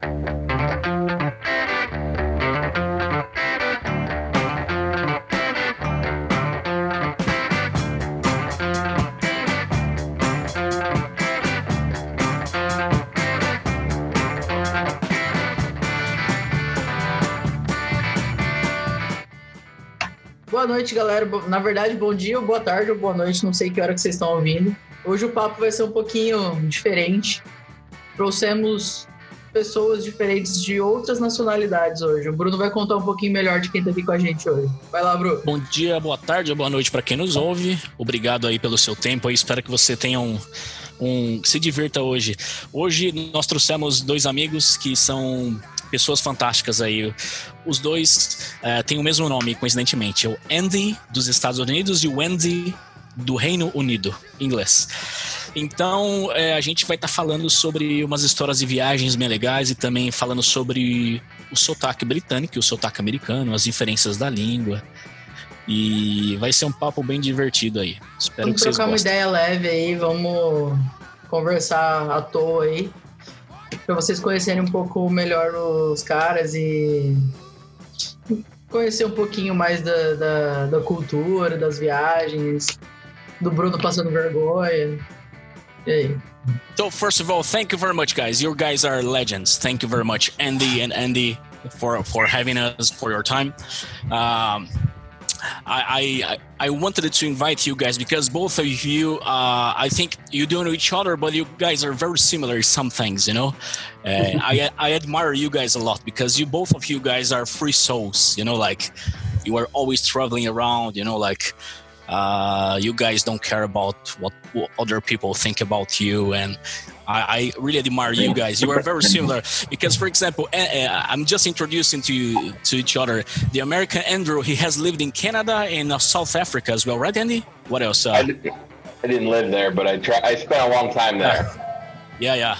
Boa noite, galera. Na verdade, bom dia, boa tarde ou boa noite, não sei que hora que vocês estão ouvindo. Hoje o papo vai ser um pouquinho diferente. Trouxemos pessoas diferentes de outras nacionalidades hoje. O Bruno vai contar um pouquinho melhor de quem tá aqui com a gente hoje. Vai lá, Bruno. Bom dia, boa tarde, boa noite para quem nos ouve. Obrigado aí pelo seu tempo aí. Espero que você tenha um, um se divirta hoje. Hoje nós trouxemos dois amigos que são pessoas fantásticas aí. Os dois uh, têm o mesmo nome, coincidentemente. O Andy dos Estados Unidos e o Andy do Reino Unido, inglês. Então, é, a gente vai estar tá falando sobre umas histórias de viagens bem legais e também falando sobre o sotaque britânico e o sotaque americano, as diferenças da língua. E vai ser um papo bem divertido aí. Espero vamos que vocês trocar gostem. uma ideia leve aí, vamos conversar à toa aí. Pra vocês conhecerem um pouco melhor os caras e conhecer um pouquinho mais da, da, da cultura, das viagens, do Bruno passando vergonha. E aí? So first of all, thank you very much, guys. You guys are legends. Thank you very much, Andy and Andy, for for having us for your time. Um, I, I I wanted to invite you guys because both of you, uh, I think you don't know each other, but you guys are very similar in some things, you know. And I I admire you guys a lot because you both of you guys are free souls, you know, like you are always traveling around, you know, like uh, you guys don't care about what, what other people think about you and I, I, really admire you guys. You are very similar. Because for example uh, i'm just introducing to you to each other the american andrew he has lived in canada and uh, south africa as well right andy? What else uh, I, did, didn't live there but i try i spent a long time there. Yeah yeah.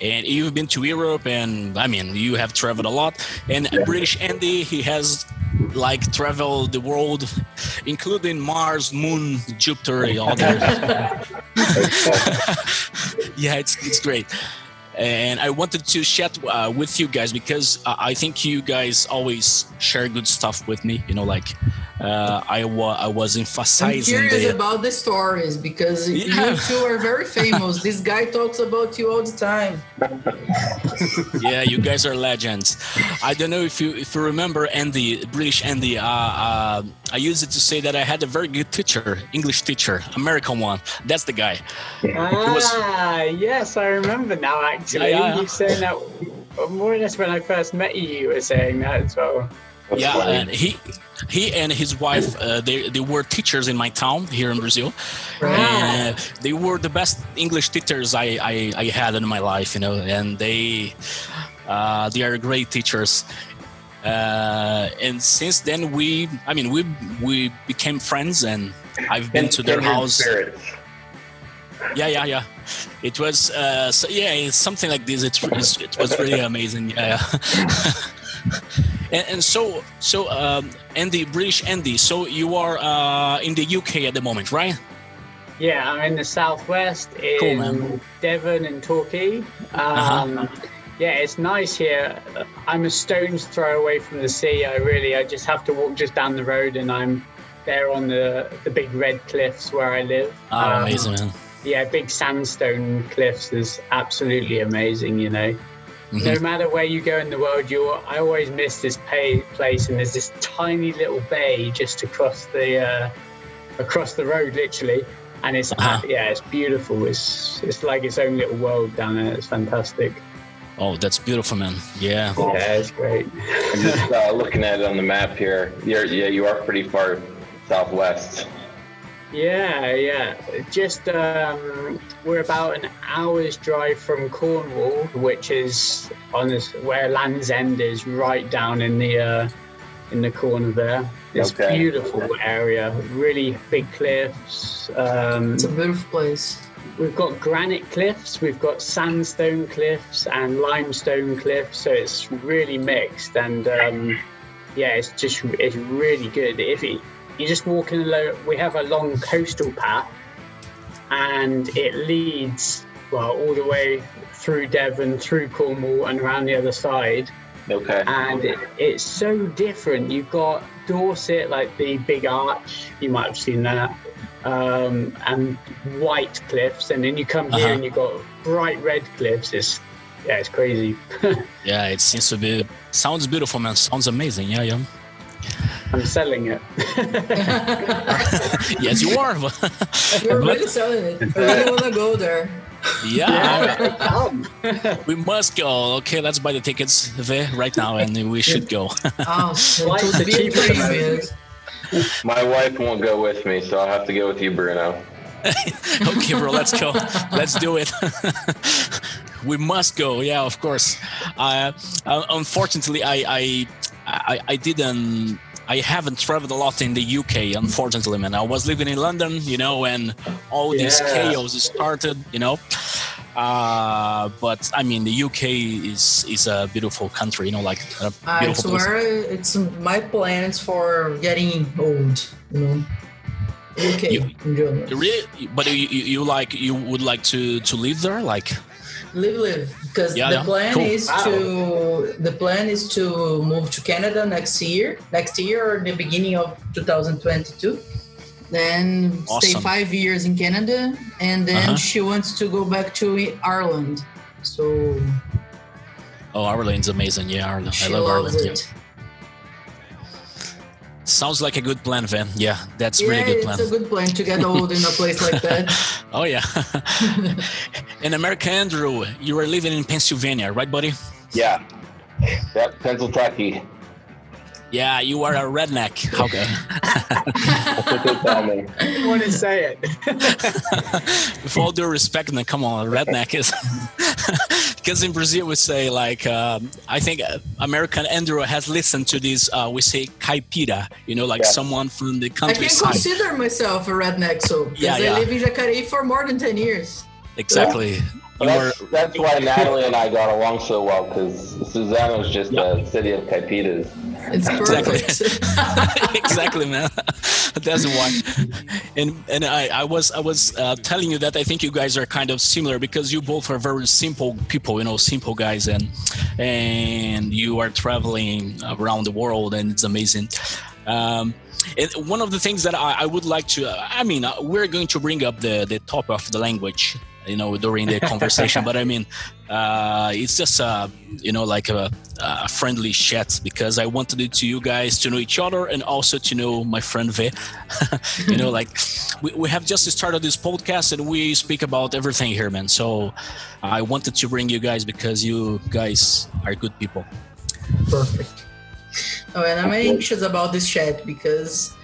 And you've been to Europe, and I mean, you have traveled a lot. And British Andy, he has like travel the world, including Mars, Moon, Jupiter, and all that. yeah, it's it's great. And I wanted to chat uh, with you guys because I think you guys always share good stuff with me. You know, like uh, I, wa- I was emphasizing. I'm curious the, about the stories because yeah. you two are very famous. this guy talks about you all the time. Yeah, you guys are legends. I don't know if you if you remember Andy, British Andy. Uh, uh, I used it to say that I had a very good teacher, English teacher, American one. That's the guy. Ah, was, yes, I remember now. Actually, yeah, yeah. you saying that more or less when I first met you. You were saying that as well. That's yeah, funny. and he he and his wife uh, they, they were teachers in my town here in Brazil. And uh, they were the best English teachers I, I, I, had in my life, you know, and they uh, they are great teachers. Uh, and since then, we I mean we we became friends, and I've been to their house. Spirits. Yeah, yeah, yeah. It was uh, so yeah, it's something like this. It's, it's it was really amazing. Yeah. And, and, so, so um, Andy, British Andy. So you are uh, in the UK at the moment, right? Yeah, I'm in the southwest in cool, Devon and Torquay. Um, uh-huh. Yeah, it's nice here. I'm a stone's throw away from the sea. I really, I just have to walk just down the road, and I'm there on the the big red cliffs where I live. Oh, um, amazing, man! Yeah, big sandstone cliffs is absolutely amazing. You know. Mm-hmm. No matter where you go in the world, you I always miss this pay, place, and there's this tiny little bay just across the uh, across the road, literally, and it's uh-huh. yeah, it's beautiful. It's it's like its own little world down there. It's fantastic. Oh, that's beautiful, man. Yeah. Yeah, it's great. I'm just uh, looking at it on the map here. You're, yeah, you are pretty far southwest. Yeah, yeah. Just um, we're about an hour's drive from Cornwall, which is on this where Land's End is, right down in the uh, in the corner there. It's Okay. beautiful area, really big cliffs. Um, It's a beautiful place. we've got granite cliffs, we've got sandstone cliffs, and limestone cliffs. So it's really mixed, and um, yeah, it's just it's really good. If it, you just walk in a low, we have a long coastal path, and it leads well all the way through Devon, through Cornwall, and around the other side. Okay. And it, it's so different. You've got Dorset, like the big arch, you might have seen that, um, and white cliffs. And then you come here Uh-huh. and you've got bright red cliffs. It's yeah, it's crazy. Yeah, it seems to be. Sounds beautiful, man. Sounds amazing. Yeah, yeah. I'm selling it. yes, you are. You're But- really selling it. I really want to go there. yeah, Come. we must go. Okay, let's buy the tickets there right now, and we should go. Oh, Flights to are be a cheaper dream, than yes. My wife won't go with me, so I'll have to go with you, Bruno. okay, bro, let's go. Let's do it. We must go. Yeah, of course. Uh, uh, unfortunately, I, I, I, I didn't. I haven't traveled a lot in the UK, unfortunately, man. I was living in London, you know, and all this chaos started, you know. Uh, but I mean, the UK is is a beautiful country, you know, like a I beautiful place. swear it's my plans for getting old, you know. UK You- in general. You really, but you, you, you like you would like to to live there, like Live, live. Because Yeah, the yeah. plan Cool. is Wow. to the plan is to move to Canada next year, next year or the beginning of 2022. Then stay five years in Canada, and then Uh-huh. she wants to go back to Ireland. So oh, Ireland's amazing. Yeah, Ireland. she I love loves Ireland. Yeah. It. Sounds like a good plan, Van. Yeah, that's Yeah, really good it's plan. a good plan to get old in a place like that. Oh yeah. in America, Andrew, you were living in Pennsylvania, right, buddy? Yeah. Yep, Pennsylvania. Yeah, you are a redneck. Okay. That's what they tell me. I want to say it. With all due respect, man, come on, a redneck is because in Brazil we say like um, I think uh, American Andrew has listened to this. Uh, we say caipira, you know, like Yeah. someone from the countryside. I can countryside. consider myself a redneck, so because Yeah, yeah. I live in Jacareí for more than ten years. Exactly. You Well, were that's, that's why Natalie and I got along so well because Suzano's just a city of caipiras. It's Exactly. perfect. exactly, man. That's why. And and I, I was I was uh, telling you that I think you guys are kind of similar because you both are very simple people, you know, simple guys, and and you are traveling around the world, and it's amazing. Um, and one of the things that I, I would like to, I mean, uh, we're going to bring up the the topic of the language, you know, during the conversation. but I mean, uh, it's just uh, you know like a, a friendly chat because I wanted it to you guys to know each other and also to know my friend V. you know, like we, we have just started this podcast and we speak about everything here, man. So I wanted to bring you guys because you guys are good people. Perfect. Oh, and I'm anxious about this chat because,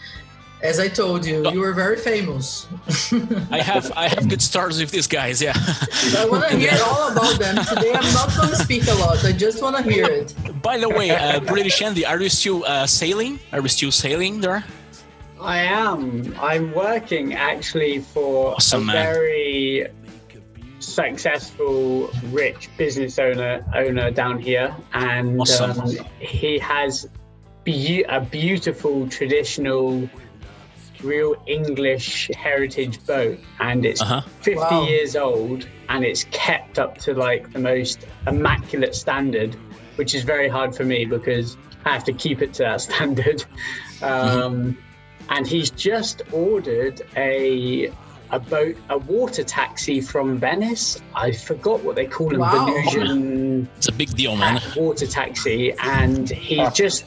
as I told you, you were very famous. I have I have good stories with these guys. Yeah. I want to hear all about them today. I'm not going to speak a lot. I just want to hear it. By the way, uh, British Andy, are you still uh, sailing? Are you still sailing there? I am. I'm working actually for Awesome, a man. very successful, rich business owner owner down here, and Awesome. um, he has be- a beautiful traditional, real English heritage boat, and it's Uh-huh. 50 Wow. years old, and it's kept up to like the most immaculate standard, which is very hard for me because I have to keep it to that standard. Um, and he's just ordered a a boat, a water taxi from Venice. I forgot what they call them, Wow. Venetian It's a big deal, man. water taxi, and he's just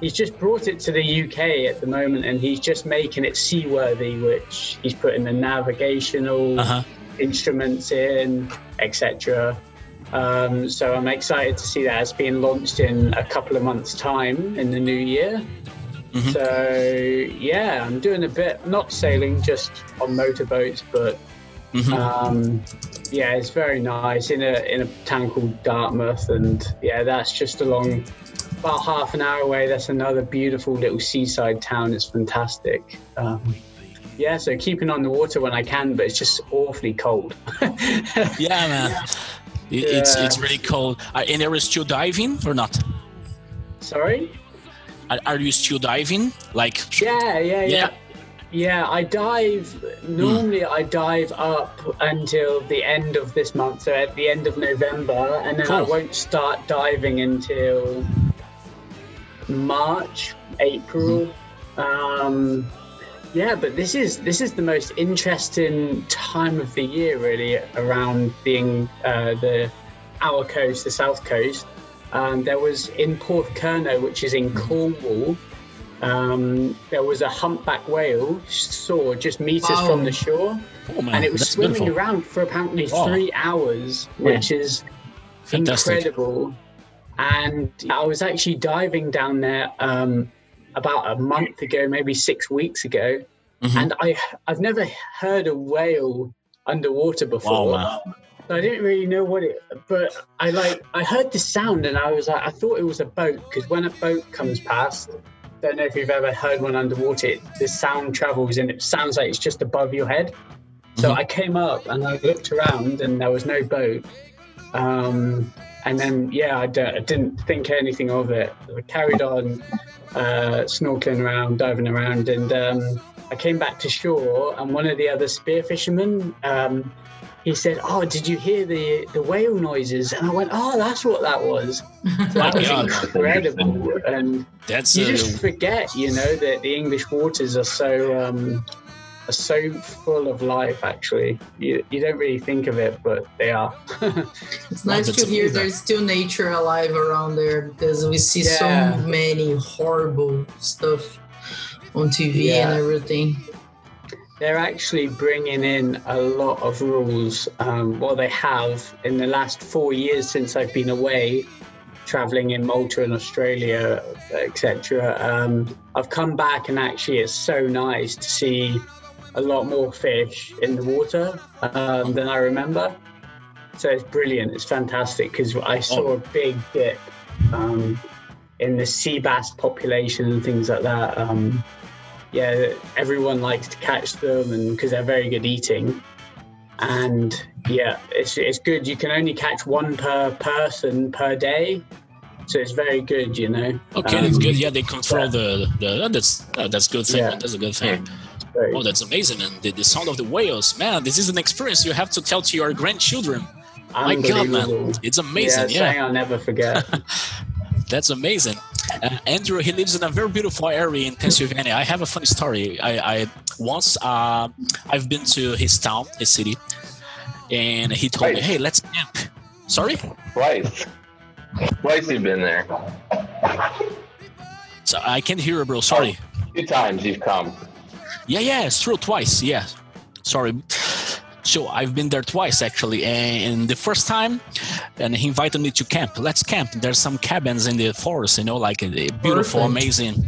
he's just brought it to the UK at the moment, and he's just making it seaworthy, which he's putting the navigational Uh huh. instruments in, etc. Um, so I'm excited to see that it's being launched in a couple of months' time in the new year. Mhm. So yeah, I'm doing a bit, not sailing, just on motorboats, but hmm um, yeah, it's very nice in a in a town called Dartmouth, and yeah, that's just along about half an hour away. That's another beautiful little seaside town. It's fantastic. Um, yeah, so keeping on the water when I can, but it's just awfully cold. Yeah, man. It, It's Yeah. it's really cold. Are, and are you still diving or not? Sorry. Are, are you still diving? Like, Yeah, yeah, yeah. Yeah. Yeah, I dive. Normally, I dive up until the end of this month, so at the end of November, and then I won't start diving until March, April. Um, yeah, but this is this is the most interesting time of the year, really, around being uh, the our coast, the south coast. Um, there was in Porthcurno, which is in Cornwall. Um, there was a humpback whale saw just meters from the shore, Oh and it was that's swimming beautiful. around for apparently Wow. three hours, which is Fantastic. incredible. And I was actually diving down there um, about a month ago, maybe six weeks ago, Mhm. and I I've never heard a whale underwater before. Wow. So I didn't really know what it, but I like I heard the sound and I was like I thought it was a boat because when a boat comes past, don't know if you've ever heard one underwater. It, the sound travels and it sounds like it's just above your head. So Mhm. I came up and I looked around and there was no boat. Um, and then yeah, I, d- I didn't think anything of it. I carried on uh, snorkeling around, diving around, and um, I came back to shore. And one of the other spear fishermen, um, he said, "Oh, did you hear the the whale noises?" And I went, "Oh, that's what that was." That was God. incredible. And That's you uh, just forget, you know, that the English waters are so um, are so full of life. Actually, you you don't really think of it, but they are. It's nice to hear amazing. there's still nature alive around there because we see Yeah. so many horrible stuff on TV Yeah. and everything. They're actually bringing in a lot of rules. Um, well, they have in the last four years since I've been away, traveling in Malta and Australia, etc. Um, I've come back and actually it's so nice to see a lot more fish in the water um, than I remember. So it's brilliant. It's fantastic because I saw a big dip um, in the sea bass population and things like that. Um, yeah, everyone likes to catch them, and because they're very good eating. And yeah, it's it's good. You can only catch one per person per day, so it's very good. You know. okay. that's Um, good. Yeah, they control the the. That's uh, that's good thing. Yeah. That's a good thing. Very- Oh, that's amazing. And the, the sound of the whales, man. This is an experience you have to tell to your grandchildren. My God, man, it's amazing. Yeah, something I'll never forget. that's amazing. Uh, Andrew, he lives in a very beautiful area in Pennsylvania. I have a funny story. I, I once uh, I've been to his town, his city, and he told me, "Hey, let's camp." Sorry. Twice. Twice you've been there. So I can't hear you, bro. Sorry. Two times you've come. Yeah, yeah, it's true. Twice. Yeah. Sorry. So I've been there twice actually, and the first time, and he invited me to camp. Let's camp. There's some cabins in the forest, you know, like a, a beautiful, Perfect. amazing,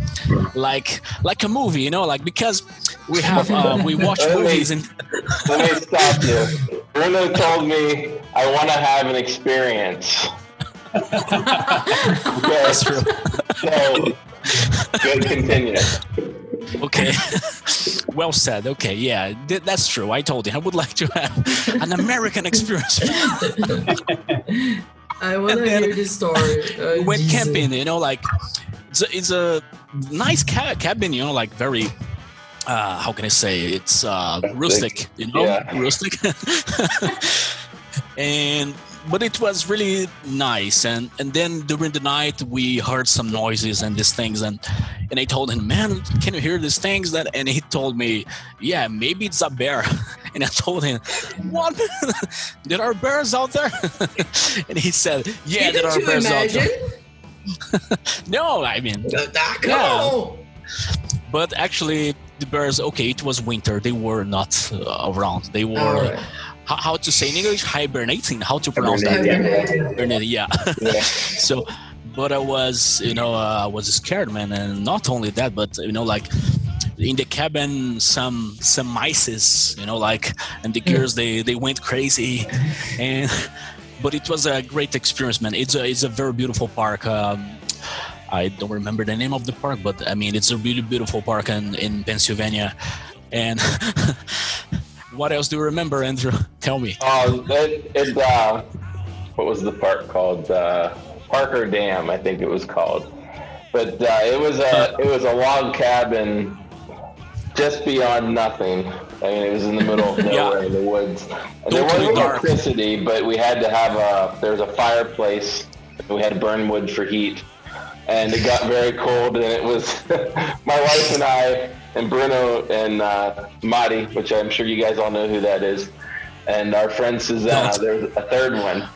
like like a movie, you know, like because we have uh, we watch Let me- movies and Let me stop you. Bruno told me I want to have an experience. Okay, that's true. so good. Continue. Okay. well said. Okay, yeah, th- that's true. I told you I would like to have an American experience. I want to hear this story. Uh, we went Jesus. camping you know like it's a, it's a nice ca- cabin you know like very uh how can i say it's uh rustic you know Yeah. rustic and but it was really nice. And and then during the night we heard some noises and these things. And and i told him man can you hear these things? That and he told me yeah maybe it's a bear. And i told him what? There are bears out there? And he said yeah there Didn't are you bears out there. no i mean Yeah. but actually the bears okay it was winter. They were not uh, around. They were. How, how to say in english? Hibernating. How to pronounce that. Hibernating. yeah. Yeah. so but i was you know uh, i was scared man and not only that but you know like in the cabin some some mices you know like and the girls they they went crazy. And but it was a great experience man. It's a it's a very beautiful park. Um I don't remember the name of the park, but I mean it's a really beautiful park in, in Pennsylvania. And what else do you remember, Andrew? Tell me. Oh, it, it uh, what was the park called? Uh, Parker Dam, I think it was called. But uh, it was a it was a log cabin just beyond nothing. I mean, it was in the middle of nowhere Yeah. in the woods. And there wasn't dark. electricity, but we had to have a. There was a fireplace. and We had to burn wood for heat, and it got very cold. And it was my wife and I and Bruno and uh, Madi, which I'm sure you guys all know who that is, and our friend Susanna. There's a third one.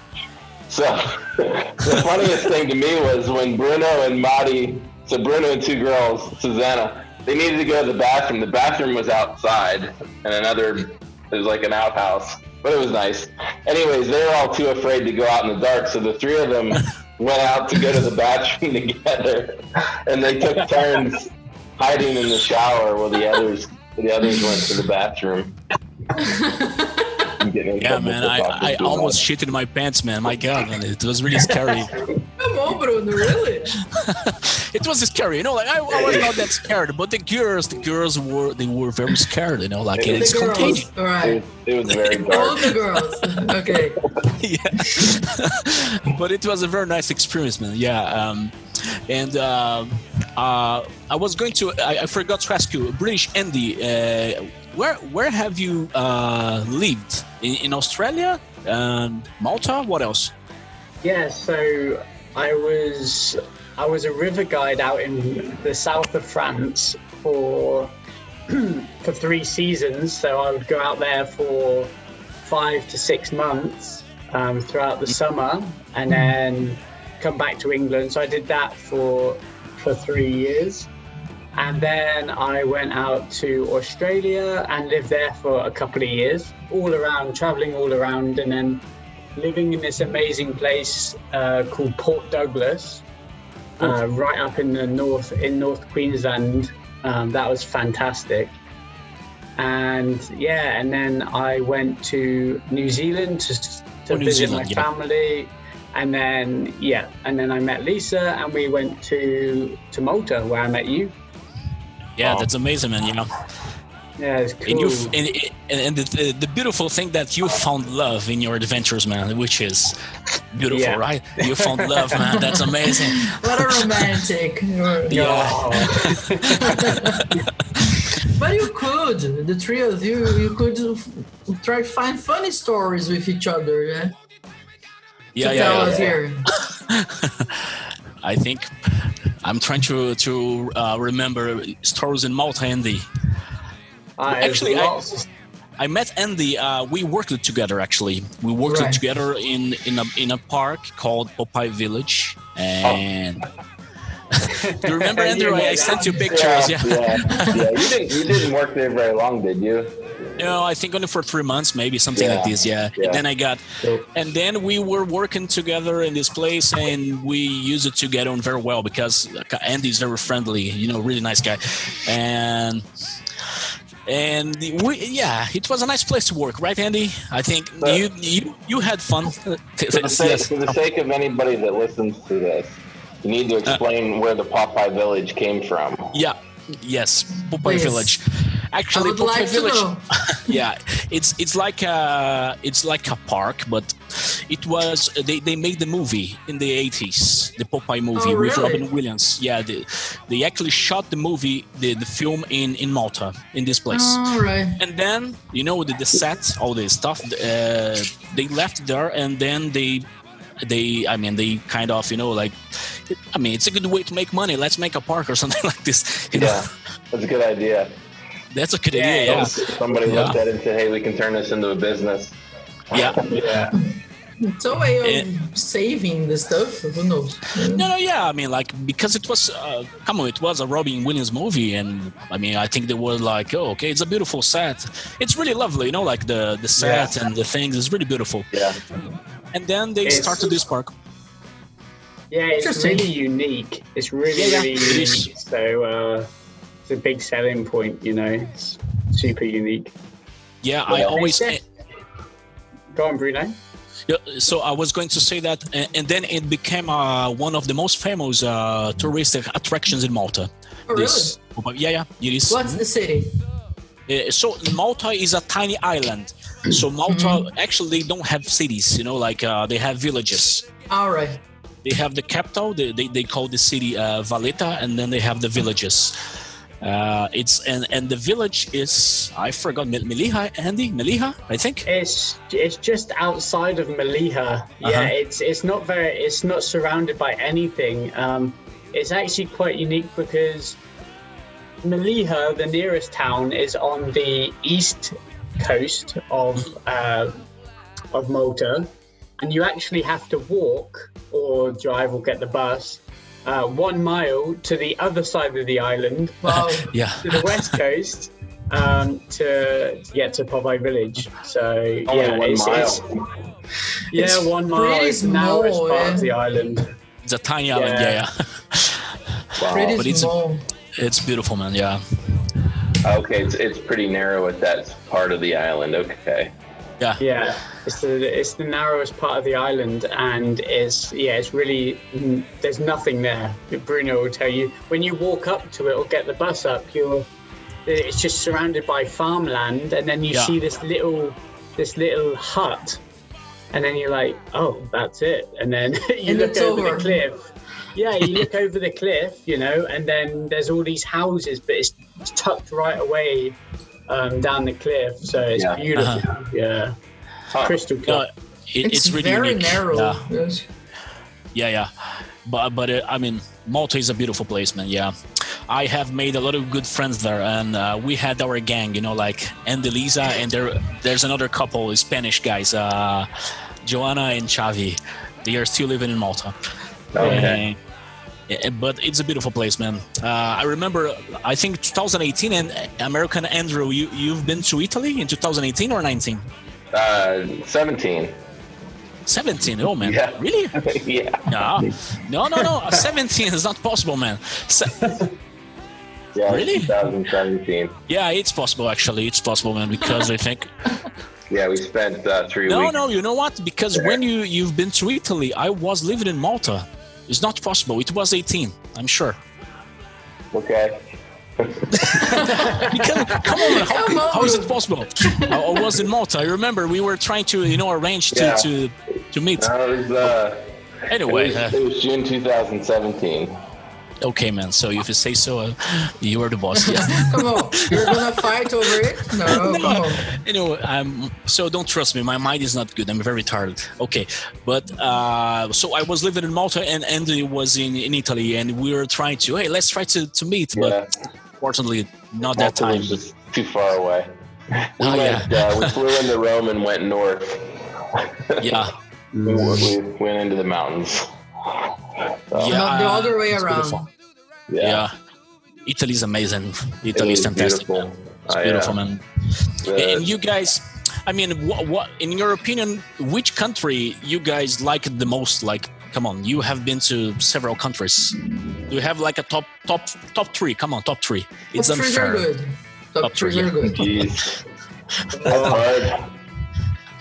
So the funniest thing to me was when Bruno and Madi, so Bruno and two girls, Susanna, they needed to go to the bathroom. The bathroom was outside and another, it was like an outhouse, but it was nice. Anyways, they were all too afraid to go out in the dark, so the three of them went out to go to the bathroom together, and they took turns hiding in the shower while the others the others went to the bathroom. Getting Yeah, man, I, I almost much. shit in my pants, man. My God, man, it was really scary. Come on, Bruno, really? it was scary, you know. Like I, I was not that scared, but the girls, the girls were they were very scared, you know. Like The it's girls. contagious. All It was, it was very All the girls. Okay. yeah. but it was a very nice experience, man. Yeah. Um, and uh, uh, I was going to. I, I forgot to ask you, British Andy. Uh, where where have you uh, lived in, in Australia? Um, Malta? What else? Yeah, so I was I was a river guide out in the south of France for for three seasons. So I would go out there for five to six months um, throughout the summer, and then come back to England. So I did that for for three years. And then I went out to Australia and lived there for a couple of years, all around, traveling all around, and then living in this amazing place uh, called Port Douglas, uh, right up in the north in North Queensland. Um, that was fantastic. And yeah, and then I went to New Zealand to, to Oh, New visit Zealand, my yeah. family. And then yeah, and then I met Lisa, and we went to to Malta where I met you. Yeah, Wow. that's amazing, man. You know. Yeah, it's cool. And you and, and, and the, the beautiful thing that you found love in your adventures, man, which is beautiful, Yeah. right? You found love, man. That's amazing. What a romantic. Yeah. But you could, the three of you, you could try to find funny stories with each other, yeah? Yeah, to yeah, tell yeah. us here. I think I'm trying to to uh, remember stories in Malta, Andy. There's Actually, I- I met Andy. Uh, we worked together actually. We worked Right. together in in a in a park called Popeye Village, and do you remember Andrew? I, I sent you pictures. Yeah. yeah, yeah. You didn't, you didn't work there very long, did you? No, I think only for three months, maybe something like this. Yeah. Yeah. And then I got, Cool. and then we were working together in this place, and we used it to get on very well because Andy's very friendly, you know, really nice guy, and and we yeah, it was a nice place to work, right, Andy? I think But- you you you had fun. For the, sake, yes. for the sake of anybody that listens to this, you need to uh, explain where the Popeye Village came from. Yeah. Yes, Popeye Please. Village. I Actually, would Popeye like to Village. know. yeah it's it's like a it's like a park but it was they, they made the movie in the 80s the popeye movie Oh, with robin williams yeah they, they actually shot the movie the, the film in in malta in this place All right. and then you know the, the set all the stuff uh, they left there and then they they i mean they kind of you know like i mean it's a good way to make money let's make a park or something like this you know Yeah, that's a good idea. That's a good Yeah, idea yeah Somebody Yeah. looked at it and said, "Hey, we can turn this into a business." yeah yeah. It's a way of saving the stuff. Who knows? No, no, yeah. I mean, like because it was, uh, come on, it was a Robin Williams movie, and I mean, I think they were like, oh, okay, it's a beautiful set. It's really lovely, you know, like the the set and the things is really beautiful. Yeah, And then they It's- started this park. Yeah, it's Interesting. really unique. It's really, Yeah, yeah, really unique. So uh, it's a big selling point, you know. It's super unique. Yeah, I always. Go on, Bruno. Yeah, so I was going to say that, and, then it became uh, one of the most famous uh, touristic attractions in Malta. Oh, really? Yeah, yeah, it is. What's the city? Uh, so Malta is a tiny island. So Malta actually they don't have cities, you know, like uh, they have villages. All right. They have the capital. They, they, they call the city uh, Valletta, and then they have the villages. Uh, it's and and the village is I forgot Mel- Mellieħa, Andy Mellieħa, I think. It's it's just outside of. Yeah, Uh-huh. it's it's not very it's not surrounded by anything. Um, it's actually quite unique because Mellieħa, the nearest town, is on the east coast of uh, of Malta, and you actually have to walk or drive or get the bus uh, one mile to the other side of the island Wow. Yeah, to the west coast um, to, to get to Popeye Village. So Only yeah, one it's, mile. it's yeah It's one mile. pretty It's the narrowest small, part eh? of the island. it's a tiny island. Yeah, Yeah. yeah. Wow. Pretty but it's small. it's beautiful, man. Yeah, Okay, it's, it's pretty narrow at that part of the island. Okay. Yeah, Yeah, it's the it's the narrowest part of the island, and it's yeah, it's really there's nothing there. Bruno will tell you when you walk up to it or get the bus up, you're it's just surrounded by farmland, and then you Yeah. see this little this little hut, and then you're like, oh, that's it, and then you And look over over. the cliff. Yeah, you look over the cliff, you know, and then there's all these houses, but it's, it's tucked right away um, down the cliff, so it's Yeah. beautiful. Uh-huh. Yeah, Huh. crystal clear. no, it, It's, it's really very unique. narrow. Yeah. Yes. yeah yeah but but uh, i mean malta is a beautiful place man yeah i have made a lot of good friends there and uh, we had our gang you know like and Elisa and there there's another couple spanish guys uh joanna and chavi they are still living in malta Okay. And- yeah, but it's a beautiful place, man. Uh, I remember, I think 2018, and American Andrew, you you've been to Italy in 2018 or 19? Uh, 17. 17. Oh man, Yeah. really? yeah. No, no, no, no. 17 is not possible, man. Se- Yeah. Really? 2017. yeah, it's possible actually. It's possible, man. Because I think Yeah, we spent uh, three no, weeks. no. You know what? Because when you you've been to Italy, I was living in Malta. It's not possible. It was 18. I'm sure. Okay. Because come on, how, Come on. how is it possible? I, I was in Malta. I remember we were trying to you know arrange to Yeah. to, to meet. No, it was, uh, it Anyway, was, uh, it was June 2017. Okay, man. So if you say so, uh, you are the boss. Yeah. Come on. You're gonna fight over it? No, come on. anyway, um, so don't trust me. My mind is not good. I'm very tired. Okay, but uh, so I was living in Malta and Andy was in, in Italy, and we were trying to hey, let's try to, to meet, Yeah. but fortunately, not that time. was just too far away. We, Oh, went, uh, we flew into Rome and went north. Yeah, We, we went into the mountains. So, Yeah. Not the other way it's around. beautiful. yeah. yeah. Italy's amazing. It Italy is fantastic. beautiful. man. It's I, uh, beautiful, man. the- And you guys, I mean, what, what in your opinion, which country you guys like the most? Like, come on, you have been to several countries. Do you have like a top top top three? Come on, top three. It's Top trees are good. Top, Top trees three, are good. Jeez.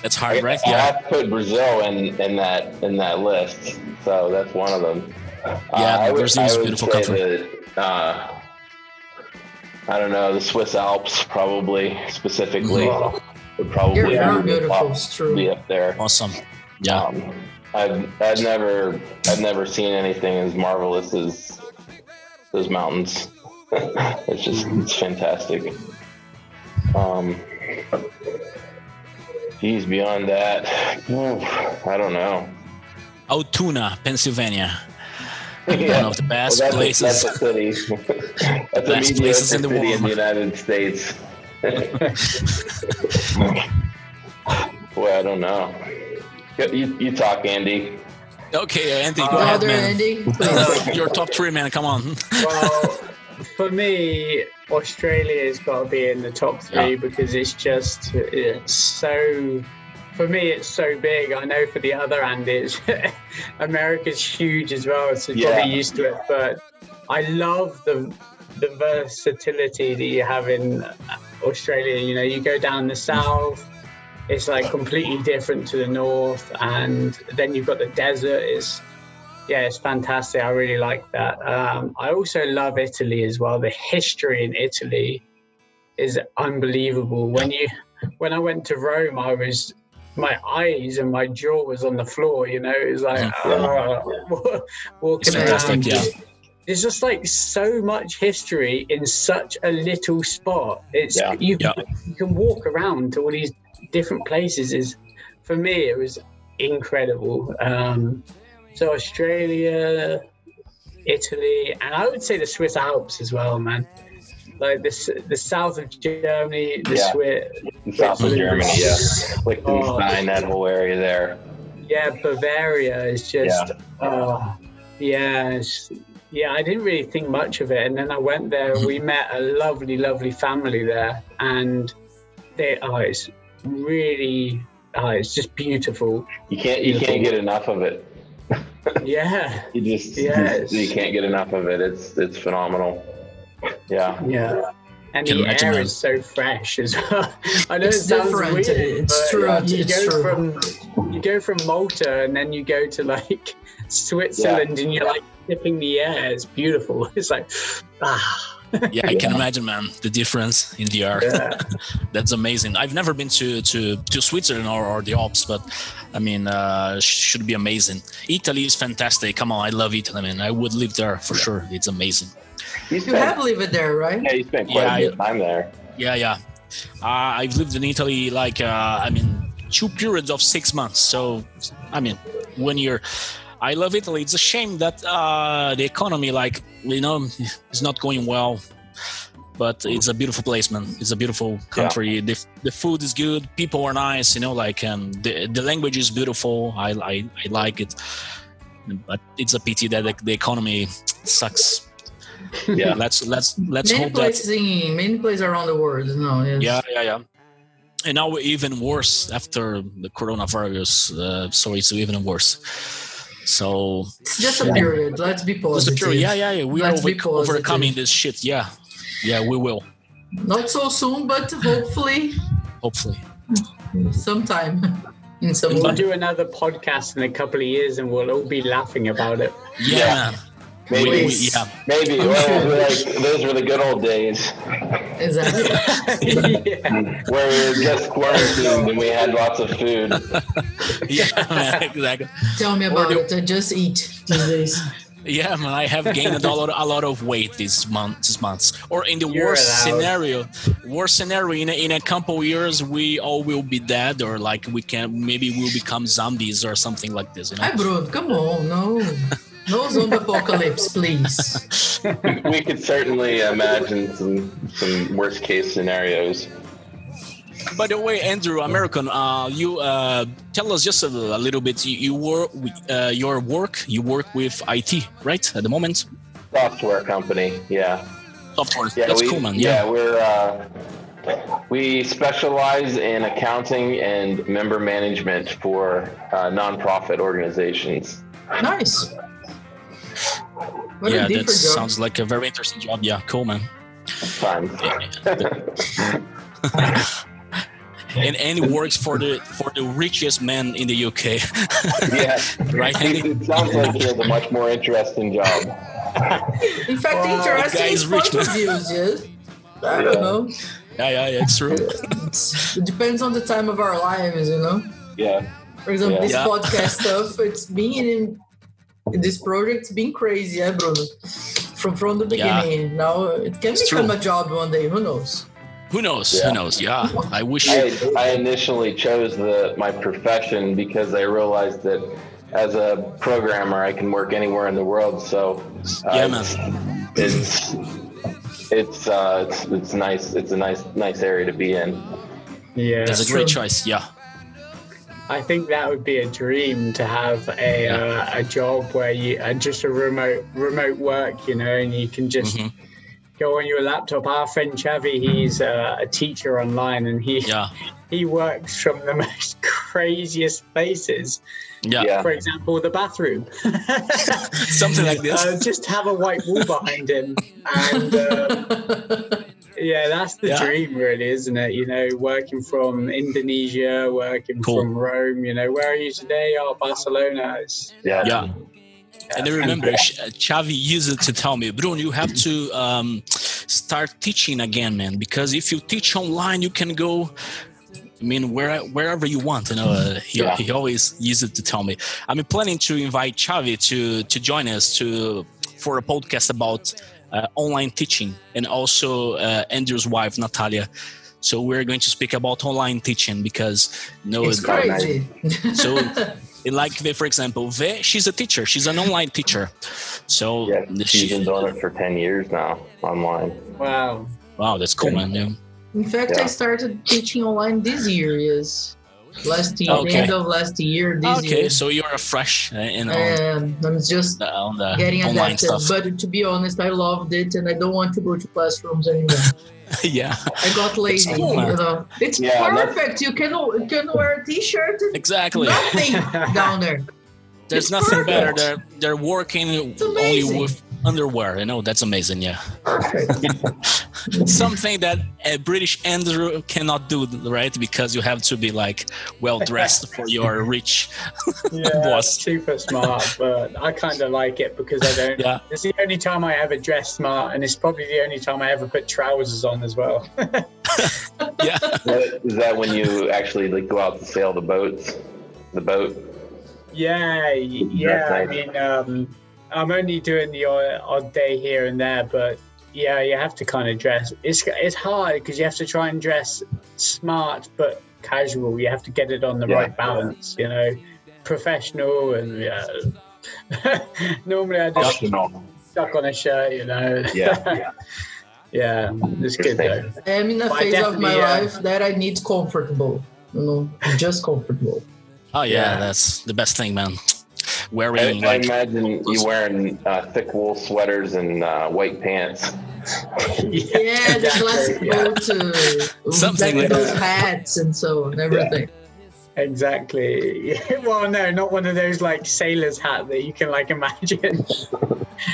That's hard. That's I, hard, right? I Yeah. have to put Brazil in, in that in that list, so that's one of them. Yeah, I would, Brazil is I a beautiful say country. that, uh, I don't know the Swiss Alps probably specifically Oh. would probably You're be, beautiful. up, It's true. be up there. Awesome. Yeah. Um, I've I've never I've never seen anything as marvelous as those mountains. it's just it's fantastic. Um, geez, beyond that, oof, I don't know. Altoona, Pennsylvania. Yeah. One of the best Well, that's, places. A, that's a city. that's a Best mediocre places in the city in the United States. Boy, I don't know. You, you, you talk, Andy. Okay, Andy, go Uh, ahead, man. Andy. Your top three, man. Come on. Well, for me, Australia has got to be in the top three Yeah. because it's just it's so. For me, it's so big. I know for the other Andys, America's huge as well, so Yeah. probably used to it. But I love the the versatility that you have in Australia. You know, you go down the south, it's like completely different to the north, and then you've got the desert. It's yeah, it's fantastic. I really like that. Um, I also love Italy as well. The history in Italy is unbelievable. When you when I went to Rome, I was my eyes and my jaw was on the floor. You know, it was like ah, walking around. yeah. there's just like so much history in such a little spot. It's Yeah. you, you can walk around to all these different places. Is for me, it was incredible. Um, so Australia, Italy, and I would say the Swiss Alps as well, man. Like this, the south of Germany, the Yeah. Swiss, South of. Germany, yeah. Like Liechtenstein, oh. that whole area there. yeah, Bavaria is just, oh, yeah, yeah. I didn't really think much of it, and then I went there. We met a lovely, lovely family there, and they, oh, it's really, oh, it's just beautiful. You can't you can't get enough of it. Yeah, You just Yes. you can't get enough of it. It's it's phenomenal. Yeah. yeah. And Can the imagine air that. is so fresh as well. I know It's it sounds different. weird, It's but true. You It's go true. from you go from Malta and then you go to like Switzerland and you're like sipping the air. It's beautiful. It's like ah. Yeah, I can imagine, man, the difference in the air. Yeah. That's amazing. I've never been to to, to Switzerland or, or the Alps, but I mean, uh, should be amazing. Italy is fantastic. Come on, I love Italy, man. I would live there for sure. It's amazing. You You spent, have lived there, right? yeah, you spent quite Yeah, a bit of time there. Yeah, yeah. Uh, I've lived in Italy like uh, I mean two periods of six months. So I mean, when you're, I love Italy. It's a shame that uh, the economy, like you know, is not going well. But it's a beautiful place, man. It's a beautiful country. The, the food is good. People are nice. You know, like um, the the language is beautiful. I I, I like it. But it's a pity that the, the economy sucks. Yeah. Let's let's let's many hope that places in many places around the world. No, yes. yeah, yeah, yeah. And now we're even worse after the coronavirus, uh, so it's even worse. So It's just a period. Let's be positive. it's positive. true. Yeah, yeah, yeah. We Let's are over- overcoming this shit. Yeah, yeah, we will. Not so soon, but hopefully Hopefully. sometime in some We'll way. do another podcast in a couple of years and we'll all be laughing about it. Yeah, Yeah. man. Maybe. We- we- yeah, Maybe. I'm Well, sure. like, those were the good old days Exactly. yeah. where we were just quarantined and we had lots of food. yeah, man. Exactly. Tell me about do- it. I just eat these days. Yeah, man. I have gained a lot, a lot of weight this month, this months. Or in the You're worst allowed. scenario, worst scenario in a, in a couple years, we all will be dead, or like we can maybe we'll become zombies or something like this. You know? Hi, Bruno. Come on. No. No zombie apocalypse, please. we could certainly imagine some some worst case scenarios. By the way, Andrew, American, uh, you uh, tell us just a, a little bit. You, you work, uh, your work. You work with IT, right? At the moment, Software company, yeah. software. Yeah, That's we, cool, man. Yeah, Yeah. we're uh, we specialize in accounting and member management for uh, nonprofit organizations. Nice. What yeah, that job. sounds like a very interesting job. Yeah, cool, man. Fun. And and it works for the for the richest man in the UK, yeah, right, Andy? it sounds like he has a much more interesting job. In fact, Wow, interesting guy is is point rich, of views, yes. I don't know. Yeah, yeah, yeah. It's true. It depends on the time of our lives, you know. Yeah, For example, Yeah. this Yeah. podcast stuff, it's being in, in this project's been crazy, yeah, Bruno. From from the Yeah. beginning. Now it can It's become true. a job one day. Who knows? Who knows? Yeah. Who knows? Yeah. I wish. I, I initially chose the my profession because I realized that as a programmer I can work anywhere in the world. So uh, Yeah, man. it's it's uh, it's it's nice. It's a nice nice area to be in. Yeah. That's a great True. choice. Yeah. I think that would be a dream to have a uh, a job where you uh, just a remote remote work, you know, and you can just Mhm. go on your laptop. Our friend Chavi, he's uh, a teacher online, and he Yeah. he works from the most craziest places. Yeah. Yeah. For example, the bathroom. Something like this. Uh, just have a white wall behind him, and uh, yeah, that's the Yeah. dream, really, isn't it? You know, working from Indonesia, working Cool. from Rome. You know, where are you today? Oh, Barcelona. It's, Yeah. Yeah. And I remember Ch- Chavi used to tell me, Bruno, you have to um, start teaching again, man, because if you teach online, you can go. I mean, where, wherever you want, you know. Uh, he, Yeah. he always used to tell me. I'm planning to invite Chavi to to join us to for a podcast about uh, online teaching and also uh, Andrew's wife Natalia. So we're going to speak about online teaching because you know It's crazy. so like for example, Ve, she's a teacher. She's an online teacher. So Yeah, she's been doing it for 10 years now online. Wow. wow, that's cool, man. Yeah. In fact, Yeah. I started teaching online this year. Yes, last year, Okay. end of last year. This Okay, year. so you're a fresh uh, in on, and I'm just the, on the getting online adapted. stuff. But to be honest, I loved it, and I don't want to go to classrooms anymore. yeah, I got lazy. cool, you know, it's Yeah, that's- perfect. You can you can wear a t-shirt and exactly. nothing down there. There's It's nothing better. They're they're working only with underwear. You know, that's amazing. Yeah. Something that a British Andrew cannot do, right? Because you have to be like well dressed for your rich. Yeah, Boss. super smart, but I kind of like it because I don't. Yeah. It's the only time I ever dress smart, and it's probably the only time I ever put trousers on as well. Yeah. Is that when you actually like go out to sail the boats? The boat? yeah, y- yeah. I mean, um, I'm only doing the odd, odd day here and there, but yeah, you have to kind of dress. It's it's hard because you have to try and dress smart but casual. You have to get it on the Yeah. right balance, you know, professional and yeah. Normally, I just stuck on a shirt, you know. Yeah. yeah, it's good though. I'm in a I phase of my definitely, uh, life that I need comfortable. You know, just comfortable. Oh yeah, Yeah. that's the best thing, man. I, Wearing I like imagine you wearing uh, thick wool sweaters and uh, white pants. Yeah, the classic yeah. boat, uh, Something like like those that. hats and so and everything. Exactly. well, no, not one of those like sailor's hat that you can like imagine.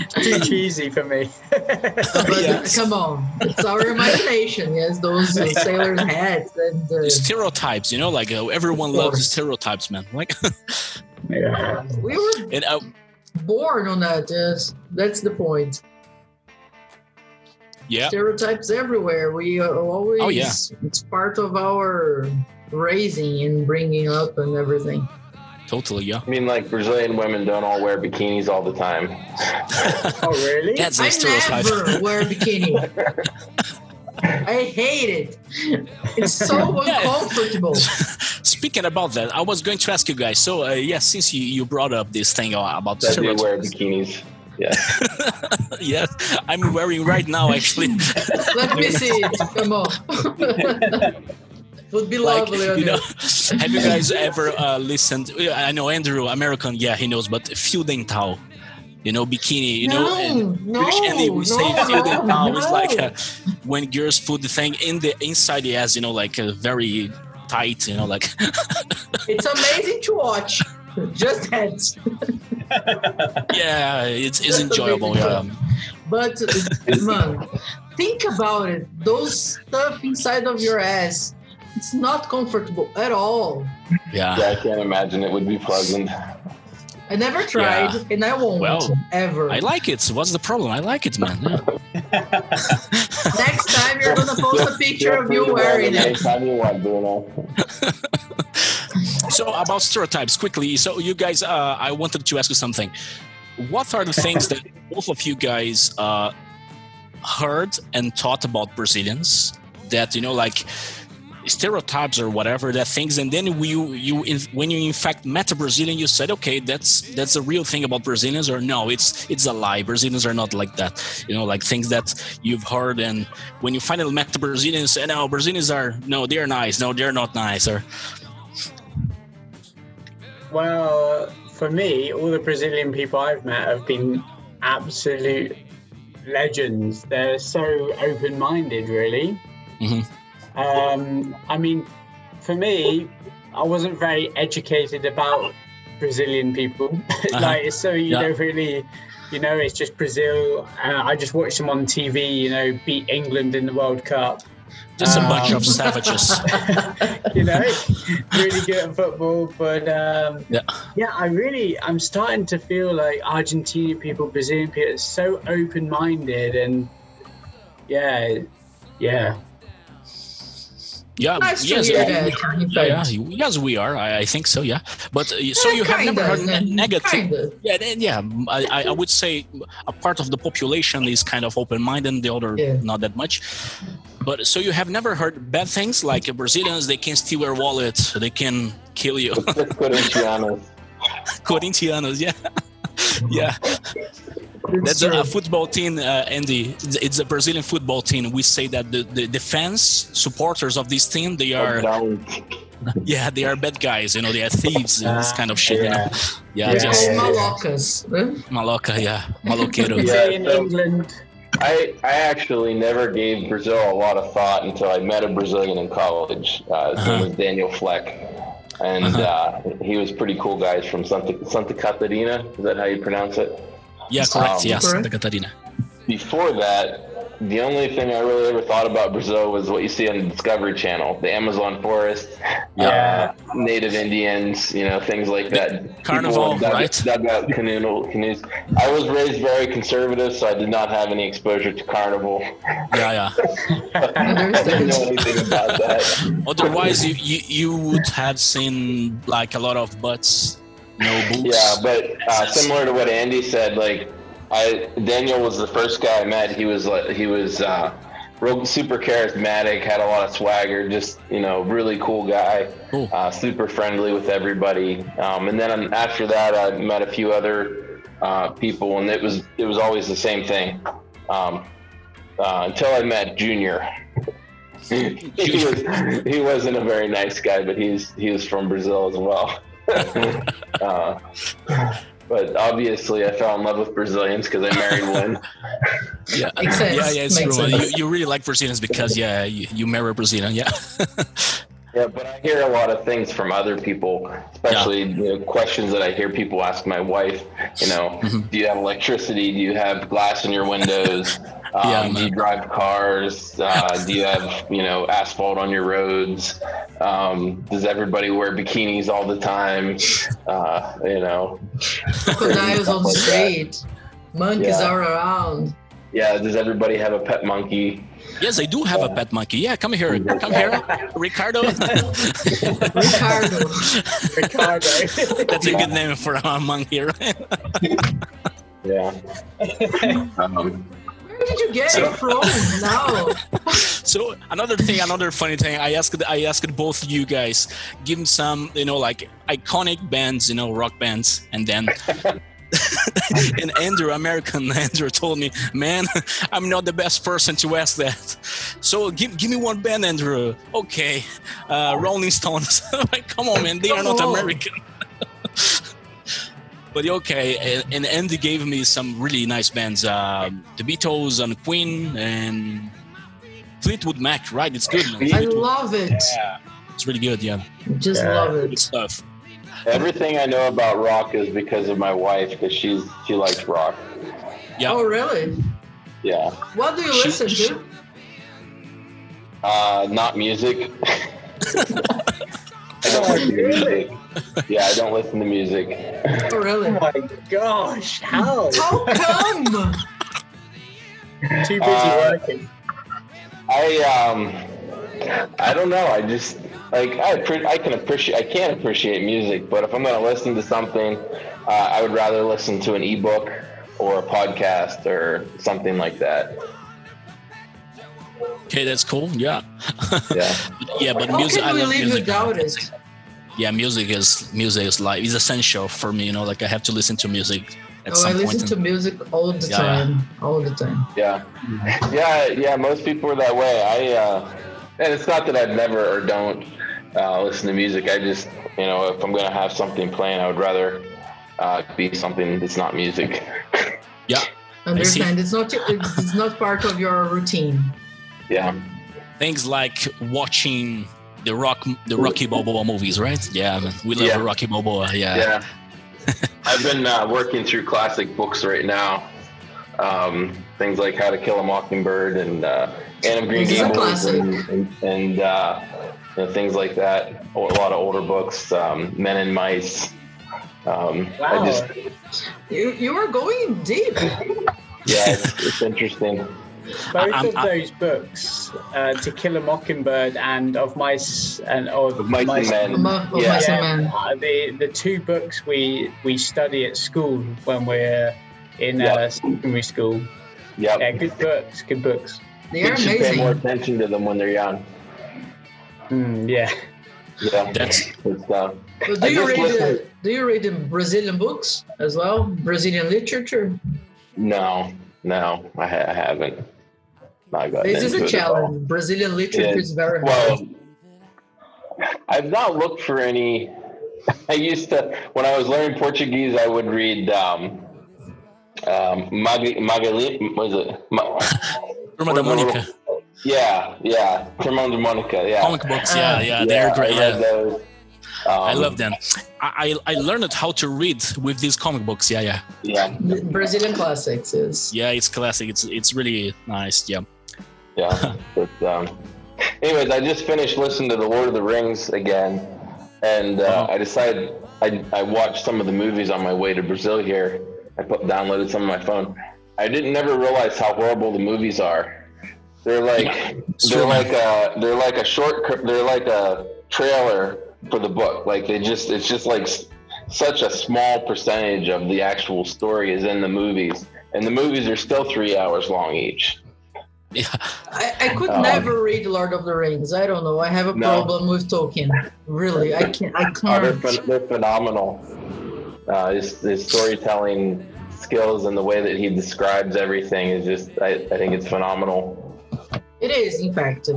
Too cheesy for me. Yes. come on, it's our imagination. Yes, those uh, sailors' hats and uh, stereotypes. You know, like uh, everyone loves stereotypes, man. Like, yeah. we were and uh, born on that. Yes, that's the point. yeah, Stereotypes everywhere. We are always. Oh, yeah. It's part of our raising and bringing up and everything. totally, yeah. I mean, like Brazilian women don't all wear bikinis all the time. Oh, really? That's a I stereotype. never wear a bikini. I hate it. It's so uncomfortable. Speaking about that, I was going to ask you guys. So, uh, yeah, since you, you brought up this thing uh, about That do wear bikinis. Yeah. yeah, I'm wearing right now actually. Let me see it. Come on. Would be like lovely. you know have you guys ever uh, listened i know andrew american yeah he knows but fio dental you know bikini you know and no, British Andy, we say no, fio no, dental is no. like uh, when girls put the thing in the inside it has you know like a very tight you know like It's amazing to watch. Just heads. yeah it's, it's That's enjoyable yeah But man, think about it. Those stuff inside of your ass, it's not comfortable at all. yeah yeah, I can't imagine it would be pleasant. I never tried, and I won't Well, ever. i like it So what's the problem i like it man Yeah. Next time you're gonna post a picture of you wearing them it. Anytime you want, Bruno. so about stereotypes quickly so you guys uh, i wanted to ask you something what are the things that both of you guys uh, heard and thought about brazilians that you know like stereotypes or whatever that things and then you you when you in fact met a brazilian you said okay that's that's a real thing about brazilians or no it's it's a lie brazilians are not like that you know like things that you've heard and when you finally met the brazilians and no brazilians are no they're nice no they're not nice or Well, for me, all the Brazilian people I've met have been absolute legends. They're so open minded, really. Mhm. Um, I mean, for me, I wasn't very educated about Brazilian people. like, so you Yeah. don't really, you know, it's just Brazil. Uh, I just watched them on TV, you know, beat England in the World Cup. just a bunch Um, of savages you know, really good at football. But um, Yeah. yeah, I really, I'm starting to feel like Argentinian people, Brazilian people, are so open-minded, and yeah, yeah, Yeah, Nice yes, hear uh, that. in yeah, yeah, yes, we are. I, I think so. Yeah, but uh, so Eh, you have never kinda, heard ne- ne- negative. kinda. Yeah, then, yeah. I, I- I would say a part of the population is kind of open-minded, the other Yeah. not that much. But so you have never heard bad things like Brazilians? They can steal your wallet, they can kill you. Just Corinthians. Corinthians, yeah, yeah. It's That's a, football team, uh, Andy. It's- It's a Brazilian football team. We say that the, the, the fans, supporters of this team, they are Down. yeah, they are bad guys. You know, they are thieves and this kind of shit. You know, yeah, Yeah. just yeah. malocas. eh? maloca, yeah, maloqueiro. Yeah, in so- England, I, I actually never gave Brazil a lot of thought until I met a Brazilian in college. Uh, his Uh-huh. name was Daniel Fleck. And Uh-huh. uh, he was pretty cool guys from Santa, Santa Catarina. Is that how you pronounce it? Yeah, correct. Um, yes, Correct. Santa Catarina. Before that, the only thing I really ever thought about Brazil was what you see on the Discovery Channel, the Amazon forest, Yeah. uh, native Indians, you know, things like that. Carnival, dug, right? Dug out canoe, canoes. I was raised very conservative, so I did not have any exposure to carnival. Yeah, yeah. I didn't know anything about that. Otherwise, you, you you would have seen like a lot of butts, no boobs. Yeah, but uh, similar to what Andy said, like I Daniel was the first guy I met. He was like he was uh, real super charismatic, had a lot of swagger, just you know, really cool guy, Cool. uh, super friendly with everybody. Um, and then after that, I met a few other uh, people, and it was it was always the same thing um, uh, until I met Junior. he was he wasn't a very nice guy, but he's he was from Brazil as well. Uh, but obviously, I fell in love with Brazilians because I married one. yeah, Makes sense. yeah, yeah. It's Makes true. sense. You, you really like Brazilians because yeah, you, you marry Brazilian. Yeah, Yeah, but I hear a lot of things from other people, especially you know, questions that I hear people ask my wife. You know, Mhm. do you have electricity? Do you have glass in your windows? Um, Yeah, do you drive cars? Uh, do you have you know asphalt on your roads? Um, does everybody wear bikinis all the time? Uh, you know, Crocodiles on the Stuff like that. street. Monkeys Yeah. are around. yeah. Does everybody have a pet monkey? yes, I do have a pet monkey. Yeah, come here, come here, Ricardo. Ricardo. Ricardo. That's a good name for a monkey, right? Yeah. um, Where did you get it from now? So another thing, another funny thing, I asked I asked both you guys, give me some, you know, like iconic bands, you know, rock bands, and then and Andrew, American Andrew, told me, man, I'm not the best person to ask that. So give give me one band, Andrew. Okay, uh, Rolling Stones. like, come on, man, they are not American. But okay, and, and Andy gave me some really nice bands, um, the Beatles and Queen and Fleetwood Mac. Right, it's good. Man. I Fleetwood- love it. yeah, it's really good. Yeah, Just Yeah. love good it. stuff. everything I know about rock is because of my wife, because she's she likes rock. Yeah. Oh, really? Yeah. What do you She- listen she- to? Uh, not music. I don't listen to music. Yeah, I don't listen to music. Oh, really? Oh my gosh, how? How come? Too busy Uh, working. I um, I don't know. I just like I appre- I can appreciate I can appreciate music, but if I'm gonna listen to something, uh, I would rather listen to an ebook or a podcast or something like that. Okay, that's cool. Yeah, Yeah. yeah, but How music. I can we love live music. without it? Yeah, music is music is like is essential for me. You know, like I have to listen to music at Oh, I listen point. to music all the Yeah, time. All the time. Yeah, yeah, yeah. Most people are that way. I, uh, and it's not that I've never or don't uh, listen to music. I just, you know, if I'm gonna have something playing, I would rather uh, be something that's not music. yeah, Understand? It's not. It's it's not part of your routine. yeah, things like watching the rock, the Rocky Balboa movies, right? Yeah, man, we love Yeah. Rocky Balboa. Yeah, yeah. I've been uh, working through classic books right now. Um, things like How to Kill a Mockingbird and uh, Anne of Green This is a Gables and, and, and uh, you know, things like that. A lot of older books, um, Men and Mice. Um, Wow. I just You you are going deep. yeah, it's, it's interesting. Both I'm- of I- those books, uh, To Kill a Mockingbird and Of Mice and or Of Mice and Men. Yeah. Yeah, uh, the the two books we we study at school when we're in Yeah. uh, secondary school. Yep. Yeah, good books, good books. They are You should pay more attention to them when they're young. Mm, yeah. Yeah. That's- It's, uh, But I do you read the, Do you read the Brazilian books as well? Brazilian literature. no, no, I, ha- I haven't. Not gotten This is a it at all. challenge. Brazilian literature Yeah. is very hard. Well, I've not looked for any. I used to, when I was learning Portuguese, I would read um, um, Mag- Magali, was it? Ma- Turma da Mônica. yeah, yeah, Turma de Monica, yeah. Comic books, yeah, Ah. yeah, they're great. I Yeah. those. Um, I love them. I, I I learned how to read with these comic books. Yeah, yeah, Yeah, Brazilian classics is. yeah. It's classic. It's it's really nice. Yeah. Yeah. but, um, anyways, I just finished listening to the Lord of the Rings again, and uh, Uh-huh. I decided I I watched some of the movies on my way to Brazil here. I put downloaded some on my phone. I didn't never realize how horrible the movies are. They're like they're Sure. like a they're like a short they're like a trailer for the book. Like they just it's just like such a small percentage of the actual story is in the movies, and the movies are still three hours long each. Yeah. I, I could Um, never read Lord of the Rings. I don't know. I have a No. problem with Tolkien. Really, I can't. I Oh, they're, can't. they're phenomenal. Uh, his, his storytelling skills and the way that he describes everything is just, I, I think it's phenomenal. It is, in fact,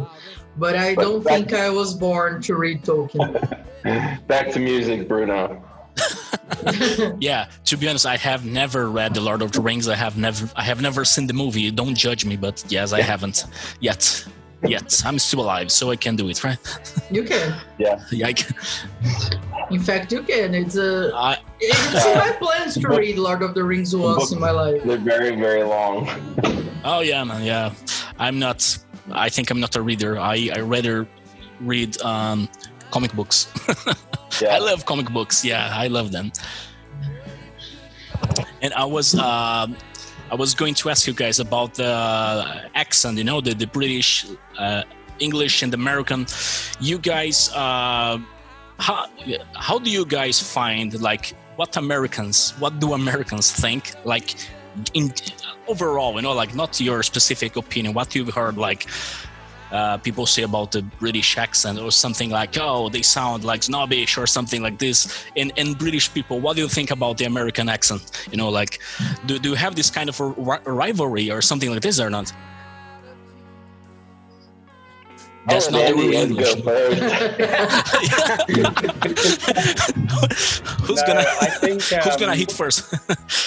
but I But don't that- think I was born to read Tolkien. Back to music, Bruno. Yeah, to be honest, I have never read The Lord of the Rings. I have never, I have never seen the movie. Don't judge me, but yes, I haven't yet. Yet I'm still alive, so I can do it, right? you can. Yeah, yeah I can. In fact, you can. It's a. I, It's in my plans to read Lord of the Rings once in my life. They're very, very long. oh yeah, man, yeah. I'm not. I think I'm not a reader. I I rather read um, comic books. Yeah. I love comic books. Yeah, I love them. And I was um I was going to ask you guys about the accent. You know, the the British uh, English and American. You guys, uh, how how do you guys find like what Americans? What do Americans think? Like in overall, you know, like not your specific opinion. What you've heard, like uh, people say about the British accent or something like, oh, they sound like snobbish or something like this. And, and British people, what do you think about the American accent? You know, like, do, do you have this kind of rivalry or something like this or not? That's not the real English. who's No, gonna I think, who's gonna um, hit first?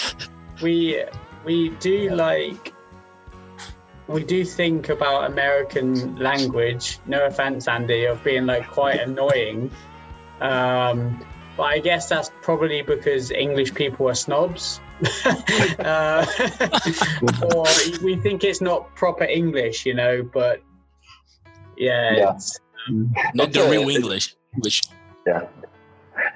we we do like we do think about American language. No offense, Andy, of being like quite annoying. Um, but I guess that's probably because English people are snobs. uh, or we think it's not proper English, you know. But yeah, Yeah. It's, not the real it's- English. Which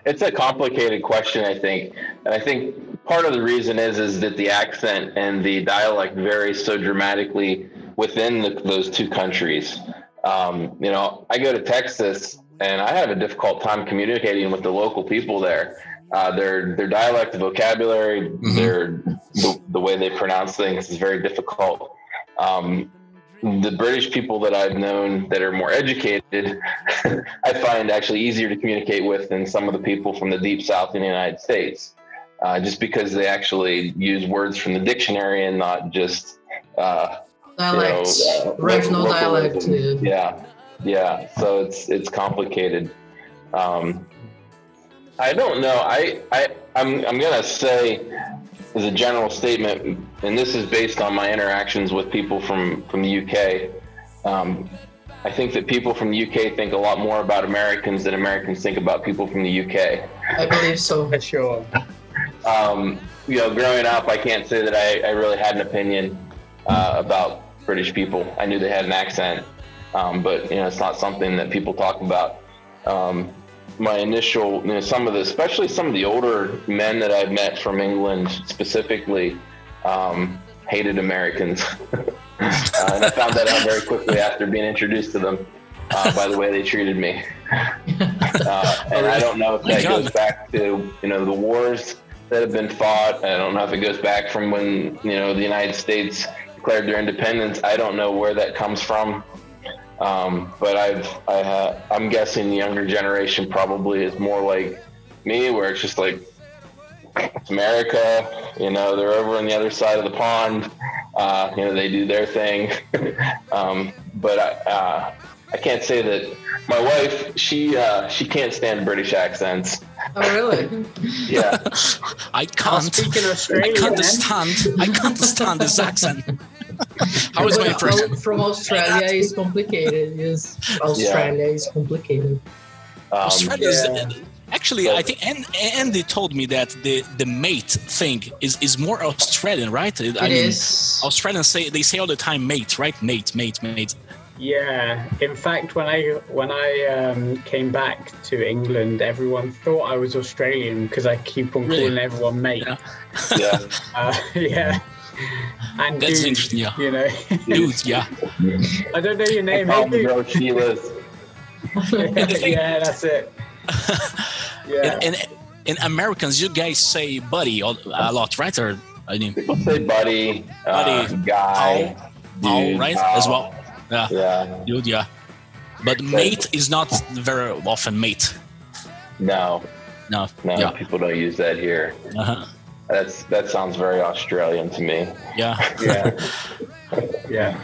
it's a complicated question, I think, and I think part of the reason is is that the accent and the dialect varies so dramatically within the, those two countries. Um, you know, I go to Texas and I have a difficult time communicating with the local people there. Uh, their their dialect, vocabulary, Mhm. their the, the way they pronounce things is very difficult. Um, the British people that I've known that are more educated, I find actually easier to communicate with than some of the people from the deep south in the United States, uh, just because they actually use words from the dictionary and not just uh, dialect, you know, uh, regional dialect. Yeah, yeah. So it's it's complicated. Um, I don't know. I I I'm I'm gonna say as a general statement, and this is based on my interactions with people from from the UK. Um, I think that people from the UK think a lot more about Americans than Americans think about people from the UK. I believe so. for sure. Um, you know, growing up, I can't say that I, I really had an opinion uh, about British people. I knew they had an accent, um, but you know, it's not something that people talk about. Um, my initial, you know, some of the, especially some of the older men that I've met from England specifically, um, hated Americans. uh, and I found that out very quickly after being introduced to them uh, by the way they treated me. Uh, and I don't know if that goes back to you know the wars that have been fought. I don't know if it goes back from when you know the United States declared their independence. I don't know where that comes from. Um, but I've I ha- I'm guessing the younger generation probably is more like me, where it's just like it's America. You know, they're over on the other side of the pond. Uh, you know, they do their thing. um, but I, uh, I can't say that my wife she uh, she can't stand British accents. Oh really? Yeah. I can't. Speaking I Australian, can't stand. I can't stand this accent. How is my But impression? From Australia is complicated. Yes, Australia is complicated. Um, Australia is yeah. actually. I think and Andy told me that the the mate thing is is more Australian, right? I It is. Australians say they say all the time mate, right? Mate, mate, mate. Yeah. In fact, when I when I um, came back to England, everyone thought I was Australian because I keep on Really? calling everyone mate. Yeah. yeah. Uh, yeah. And That's dude, interesting. Yeah, You know, dude. Yeah. I don't know your name. Call Hey, the dude. girl Sheila's. yeah, that's it. Yeah. And, and in Americans, you guys say buddy a a lot, right? Or I mean, People say buddy, uh, Buddy, guy, all dude, right pal. as well. Yeah, Yeah. dude. Yeah. But mate is not very often mate. No, No. no, Yeah. people don't use that here. Uh-huh. That's that sounds very Australian to me. Yeah. yeah. Yeah.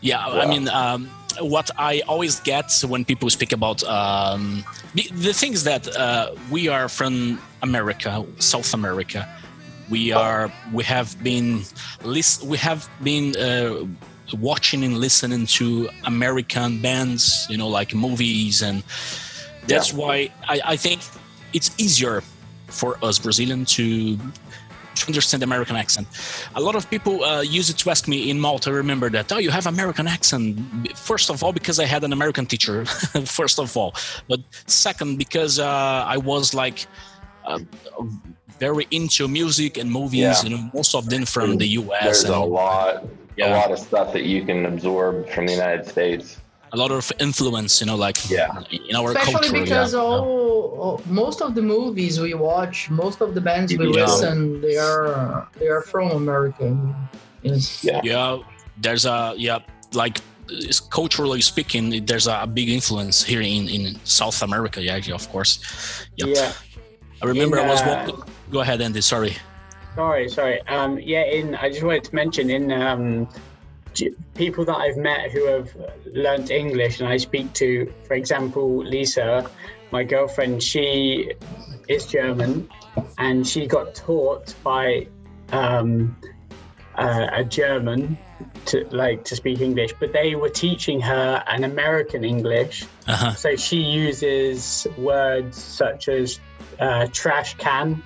Yeah, I mean, um, what I always get when people speak about um, the, the thing is that uh, we are from America, South America. We are. We have been. Lis- we have been uh, watching and listening to American bands. You know, like movies, and that's why I, I think it's easier for us Brazilian to to understand the American accent. A lot of people uh, use it to ask me in Malta. Remember that? Oh, you have American accent. First of all, because I had an American teacher. first of all, but second, because uh, I was like uh, very into music and movies. Yeah. You know, most of them from the U.S. There's and a lot, Yeah. a lot of stuff that you can absorb from the United States. A lot of influence. You know, like Yeah. in our Especially culture. because yeah. all, all most of the movies we watch, most of the bands we Yeah. listen, they are they are from America. Yes. Yeah. yeah there's a yeah like it's culturally speaking there's a, big influence here in in south america yeah yeah, of course Yep. Yeah. i remember In, i was uh, go ahead andy sorry Sorry, sorry. Um, yeah, in I just wanted to mention in um, g- people that I've met who have learnt English, and I speak to, for example, Lisa, my girlfriend. She is German, and she got taught by um, uh, a German to like to speak English, but they were teaching her an American English. uh-huh So she uses words such as uh, trash can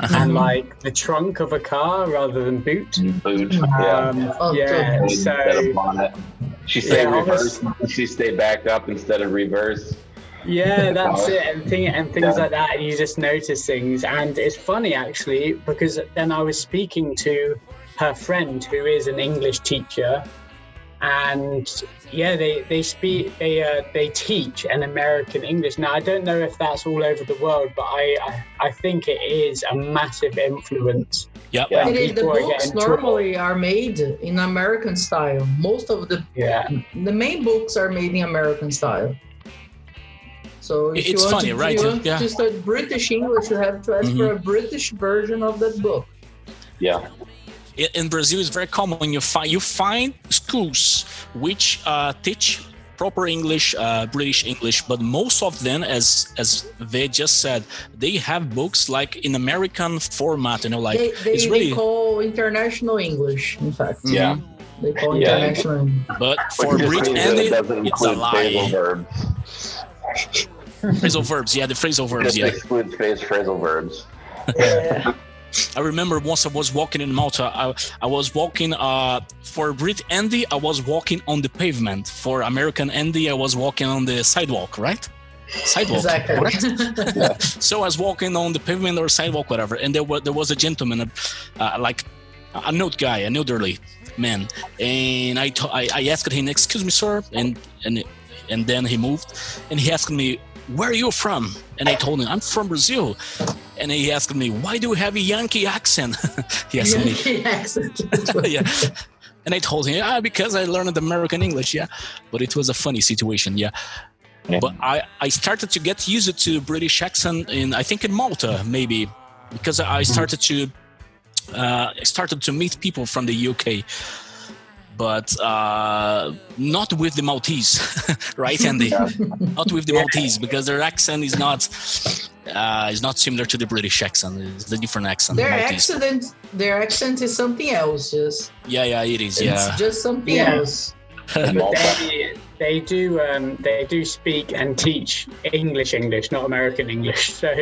uh-huh and like the trunk of a car rather than boot. Food. Yeah. Um, Oh, yeah, good. so instead. She say Yeah, I reverse. She stay back up instead of reverse. yeah, that's it, and thing and things Yeah. like that. And you just notice things, and it's funny actually because then I was speaking to her friend who is an English teacher, and yeah, they they speak they uh, they teach an American English. Now I don't know if that's all over the world, but I I, I think it is a massive influence. yep Yeah. It is, the People are books getting trouble. normally are made in American style. Most of the Yeah, the main books are made in American style. So if It's you want funny, to, if right? You want Yeah. to start British English, you have to ask Mhm. for a British version of that book. Yeah. I- in brazil it's very common you find you find schools which uh, teach proper english uh, british english but most of them as as they just said they have books like in american format you know like they they, it's they call international English, in fact. Yeah. They call Yeah. international English. but for just brit and it it, it's a lie verbs. phrasal verbs yeah the phrasal verbs Just yeah excludes phrasal verbs. Yeah. I remember once I was walking in Malta, I, I was walking uh, for Brit Andy, I was walking on the pavement. For American Andy, I was walking on the sidewalk, right? Sidewalk. exactly. correct? So I was walking on the pavement or sidewalk, whatever, and there was there was a gentleman, uh, like an old guy, an elderly man, and I, I I asked him, "Excuse me, sir," and and and then he moved, and he asked me, "Where are you from?" And I told him, "I'm from Brazil," and he asked me, "Why do you have a Yankee accent?" he asked me, Yankee accent. yeah. And I told him, ah, because I learned American English, yeah. But it was a funny situation, yeah. Yeah. But I, I started to get used to British accent in I think in Malta maybe because I started to uh, I started to meet people from the UK, but uh, not with the Maltese, right, Andy? not with the Maltese because their accent is not uh, is not similar to the British accent. It's a different accent. Their Maltese. accent, their accent is something else. Just Yeah, yeah, it is. it's Yeah. just something Yeah. else. They, they do um, they do speak and teach English English, not American English. So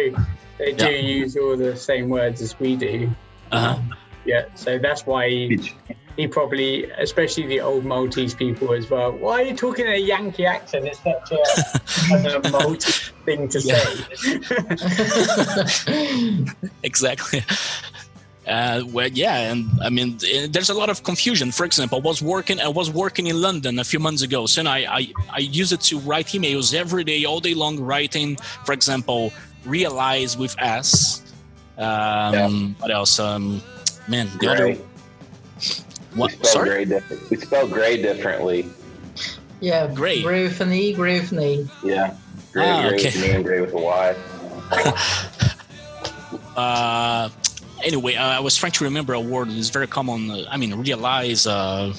they do Yeah. use all the same words as we do. Uh-huh. Yeah, so that's why he, he probably, especially the old Maltese people as well. Why are you talking in a Yankee accent? It's such a, a Maltese thing to say. exactly. Uh, well, yeah, and I mean, there's a lot of confusion. For example, I was working, I was working in London a few months ago, so I, I, I use it to write emails every day, all day long, writing. For example, realize with S. Um, What else? Um, man, the other. Gray. We spell Sorry. gray different. We spell gray differently. yeah, Gray. Gray with an E, gray with an A. Yeah. Gray, Ah, gray okay. with an E and gray with a Y. uh, anyway, uh, I was trying to remember a word that is very common. Uh, I mean, realize. Uh,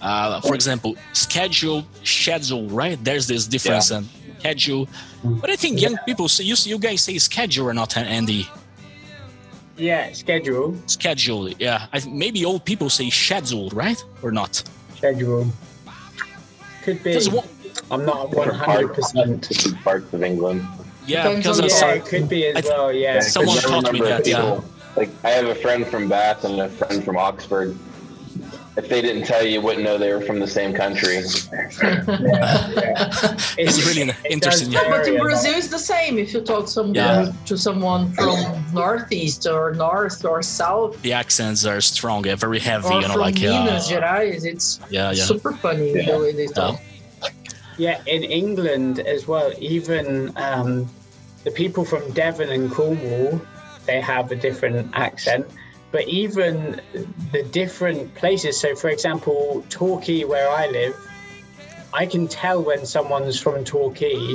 uh, for example, schedule, schedule, right? There's this difference in schedule. But I think young people say you, you guys say schedule or not, Andy? Yeah, schedule, Schedule, yeah. I, think maybe old people say schedule, right? Or not? schedule. Could be. Because one- I'm not 100 percent different parts of England. yeah, because on of the Yeah, some, it could be as I th- well. Yeah. Yeah, Someone 'cause taught me remember that, yeah. Like I have a friend from Bath and a friend from Oxford. If they didn't tell you, you wouldn't know they were from the same country. it's really it interesting. does Yeah. But in. Brazil, it's the same. If you talk some, Yeah. to someone from northeast or north or south The accents are strong, yeah, very heavy, or you know, from like Minas uh, Gerais, it's yeah, yeah. super funny Yeah. the way they talk. Yeah, in England as well, even um, the people from Devon and Cornwall, they have a different accent. But even the different places, so for example, Torquay, where I live, I can tell when someone's from Torquay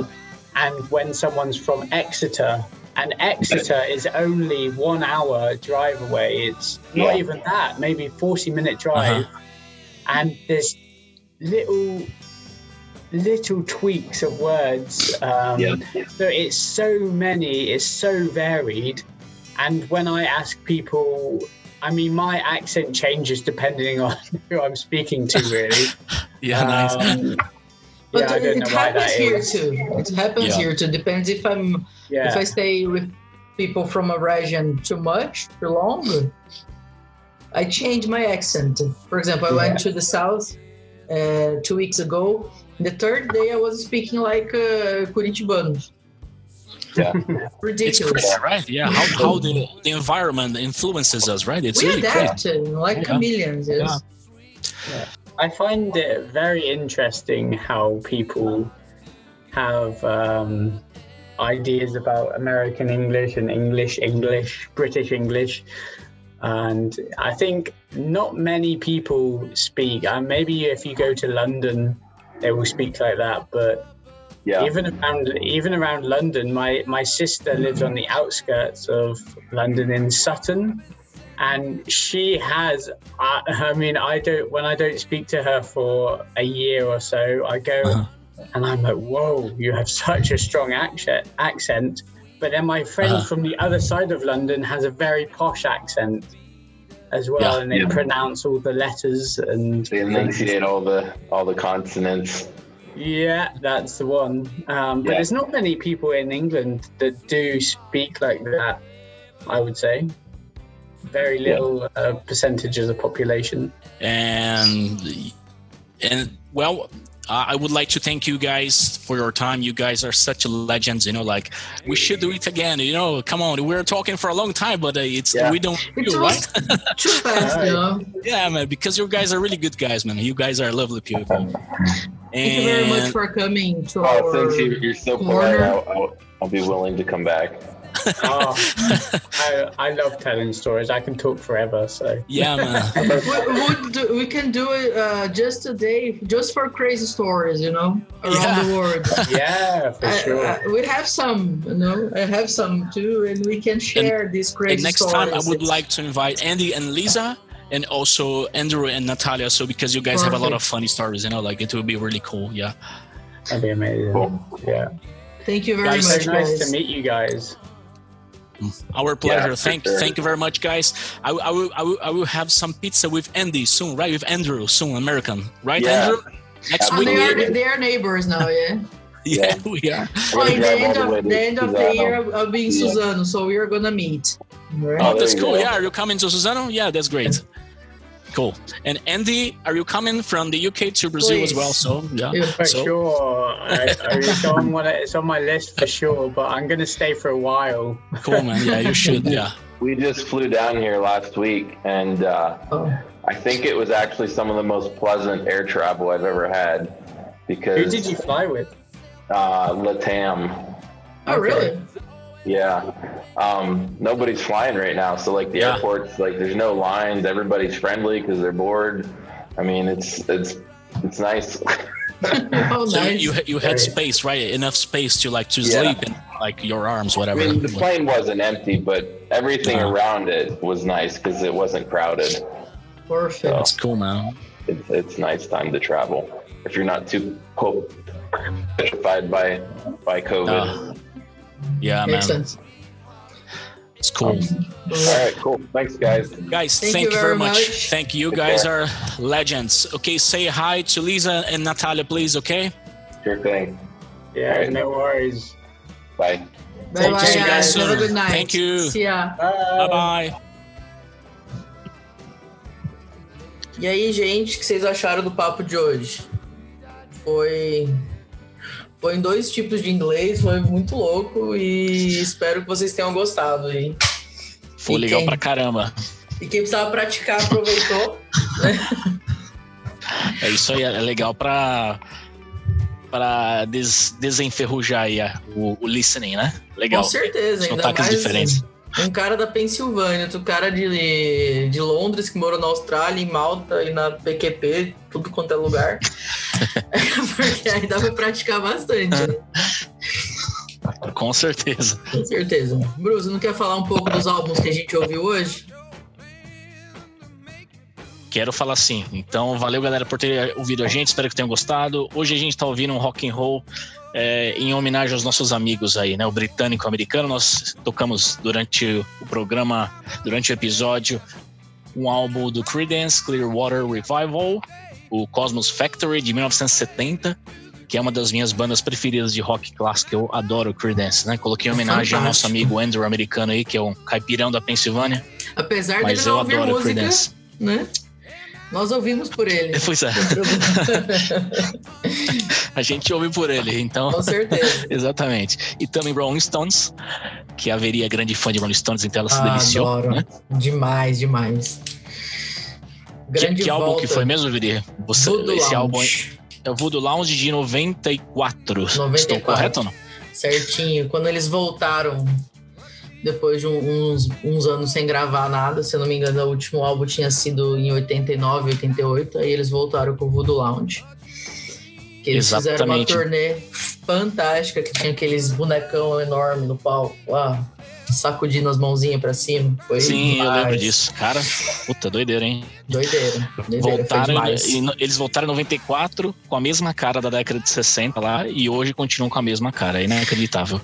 and when someone's from Exeter. And Exeter is only one hour drive away. It's not Yeah. even that, maybe 40 minute drive. And there's little little tweaks of words. Um, Yeah. So it's so many, it's so varied. And when I ask people, I mean, my accent changes depending on who I'm speaking to, really. Yeah, nice. Um, But yeah, I don't it know why happens that here is. too. It happens Yeah. here too. Depends if I'm if I stay with people from a region too much, too long. I change my accent. For example, I went to the south uh, two weeks ago. The third day, I was speaking like uh, Curitibano. Yeah. It's Ridiculous. crazy, right? Yeah, how, how the, the environment influences us, right? It's we really crazy. adapt uh, like Yeah. chameleons. Yes. I find it very interesting how people have um, ideas about American English and English English, British English. And I think not many people speak. And maybe if you go to London, they will speak like that. But Yeah. even around even around London, my my sister lives on the outskirts of London in Sutton, and she has. I, I mean, I don't when I don't speak to her for a year or so, I go Uh-huh. and I'm like, "Whoa, you have such a strong accent." Accent. But then my friend Uh-huh. from the other side of London has a very posh accent as well, Yeah. and they Yeah. pronounce all the letters and They enunciate all the all the consonants. Yeah, that's the one. Um, but Yeah. there's not many people in England that do speak like that. I would say very Yeah. little uh, percentage of the population. and and well uh, I would like to thank you guys for your time. You guys are such legends. You know, like we should do it again. You know, come on, we are talking for a long time, but uh, it's Yeah. we don't It do was right. too fast, you know. yeah, man, because you guys are really good guys, man. You guys are lovely people. Thank you very much for coming to Oh, our. since you, you're so polite. I'll, I'll, I'll be willing to come back. Oh, I, I love telling stories. I can talk forever. So yeah, man. we, we'll do, we can do it uh, just today, just for crazy stories, you know, around Yeah. the world. yeah, for I- sure. I- we have some, you know, I have some too, and we can share these crazy And next stories. time, I would It's- like to invite Andy and Lisa, and also Andrew and Natalia. So because you guys have a lot of funny stories, you know, like it would be really cool. Yeah. That'd be amazing. Cool. Yeah. Thank you very Guys, So much, nice guys. to meet you guys. Our pleasure. for thank sure. thank you very much, guys. I, will- I will I will I will have some pizza with Andy soon, right? With Andrew soon, American, right, Yeah. Andrew? Next week. They are, they are neighbors now, yeah. Yeah, we are. I'm Oh, gonna the end all the way of the end of the Suzano. year, I'll I'll be in Yeah. Suzano, so we are gonna meet. Right? Oh, that's cool. go. Yeah, are you coming to Suzano? Yeah, that's great. Cool. And Andy, are you coming from the UK to Brazil as well? So yeah. Yeah. For So- sure. I, I, it's, on one, it's on my list for sure, but I'm going to stay for a while. Cool, man. Yeah, you should. Yeah. We just flew down here last week, and uh, Oh, I think it was actually some of the most pleasant air travel I've ever had Because Who did you fly with? uh, Latam. oh really? Yeah. Um, nobody's flying right now. So like the Yeah. airport's like there's no lines. Everybody's friendly because they're bored. I mean, it's it's it's nice. oh, So nice. you you had space, right? Enough space to like to Yeah. sleep and like your arms, whatever. I whatever. mean, the plane wasn't empty, but everything Uh-huh. around it was nice because it wasn't crowded. Perfect. That's cool, man. It's it's nice time to travel if you're not too po- petrified by by COVID. Uh, yeah, Makes man. sense. It's cool. All right, cool. Thanks, guys. Guys, Thank thank, you you very much. much. Thank you. You Take guys care. are legends. Okay, say hi to Lisa and Natalia, please. Okay. Sure thing. Yeah, Alright. no worries. Bye. Bye bye, to see you guys guys. Have a soon. good night. Thank you. See ya. Bye bye. E aí, gente, o que vocês acharam do papo de hoje? Foi. Foi em dois tipos de inglês, foi muito louco e espero que vocês tenham gostado aí. Foi E legal quem? pra caramba. E quem precisava praticar aproveitou. É isso aí, é legal pra, pra des, desenferrujar aí o, o listening, né? Legal. Com certeza, ainda Sotaques mais diferentes. Um cara da Pensilvânia, outro cara de, de Londres que morou na Austrália, em Malta e na PQP, tudo quanto é lugar. Porque aí dá pra praticar bastante, né? Com certeza. Com certeza. Bruce, não quer falar um pouco dos álbuns que a gente ouviu hoje? Quero falar sim. Então, valeu, galera, por ter ouvido a gente. Espero que tenham gostado. Hoje a gente tá ouvindo um rock and roll é, em homenagem aos nossos amigos aí, né? O britânico e o americano. Nós tocamos durante o programa, durante o episódio, um álbum do Creedence Clearwater Revival, o Cosmos Factory de 1970, que é uma das minhas bandas preferidas de rock clássico. Eu adoro o Creedence, né? Coloquei em homenagem ao nosso amigo Andrew americano aí, que é um caipirão da Pensilvânia. Apesar dele Mas não eu adoro música, Creedence. né? Nós ouvimos por ele. Pois é. A gente ouve por ele, então. Com certeza. Exatamente. E também Rolling Stones, que haveria grande fã de Rolling Stones, então ela se Ah, deliciou. adoro. Né? Demais, demais. Que, Grande que álbum volta. que foi mesmo, Viri? Você, Voodoo esse álbum Lounge. é o Voodoo Lounge de 94. 94. Estou correto ou não? Certinho. Quando eles voltaram, depois de uns, uns anos sem gravar nada, se eu não me engano, o último álbum tinha sido em 89, 88, aí eles voltaram com o Voodoo Lounge. Que eles fizeram uma Exatamente. turnê fantástica, que tinha aqueles bonecão enorme no palco lá, sacudindo as mãozinhas pra cima. Foi Sim, eu demais. lembro disso. Cara, puta, doideira, hein? Doideira. Doideira, Voltaram, e eles voltaram em 94 com a mesma cara da década de 60 lá e hoje continuam com a mesma cara. É inacreditável.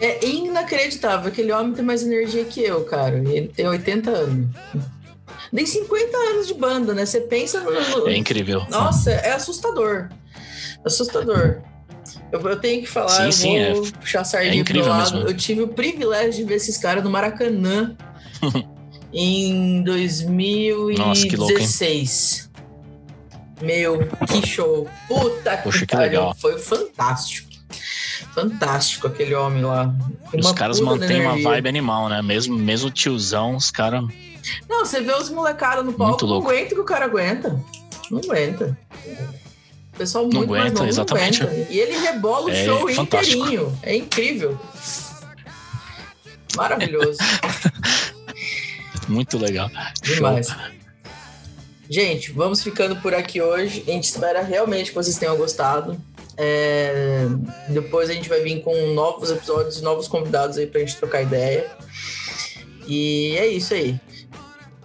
É inacreditável. Aquele homem tem mais energia que eu, cara. Ele tem 80 anos. Nem 50 anos de banda, né? Você pensa no. É incrível. Nossa, é assustador. Assustador. Eu, eu tenho que falar, Sim, eu sim, vou puxar a sardinha é pro lado. mesmo. Eu tive o privilégio de ver esses caras no Maracanã em Nossa, que louco? 2016. Meu, que show. Puta Poxa, que que legal. Foi fantástico. Fantástico aquele homem lá. Os caras mantêm uma vibe animal, né? Mesmo, mesmo tiozão, os caras. Não, você vê os molecados no palco, não aguenta que o cara aguenta. Não aguenta. O pessoal Não muito mais aguenta, novo exatamente. não aguenta. E ele rebola o É show fantástico. inteirinho. É incrível. Maravilhoso. Muito legal. Show. Demais. Gente, vamos ficando por aqui hoje. A gente espera realmente que vocês tenham gostado. É, Depois a gente vai vir com novos episódios, novos convidados aí pra gente trocar ideia. E é isso aí.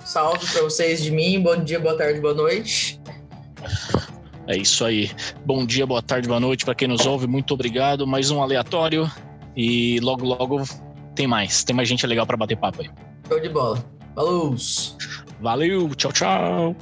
Salve pra vocês de mim. Bom dia, boa tarde, boa noite. É isso aí. Bom dia, boa tarde, boa noite para quem nos ouve. Muito obrigado. Mais um aleatório. E logo, logo tem mais. Tem mais gente legal para bater papo aí. Show de bola. Falou! Valeu, tchau, tchau.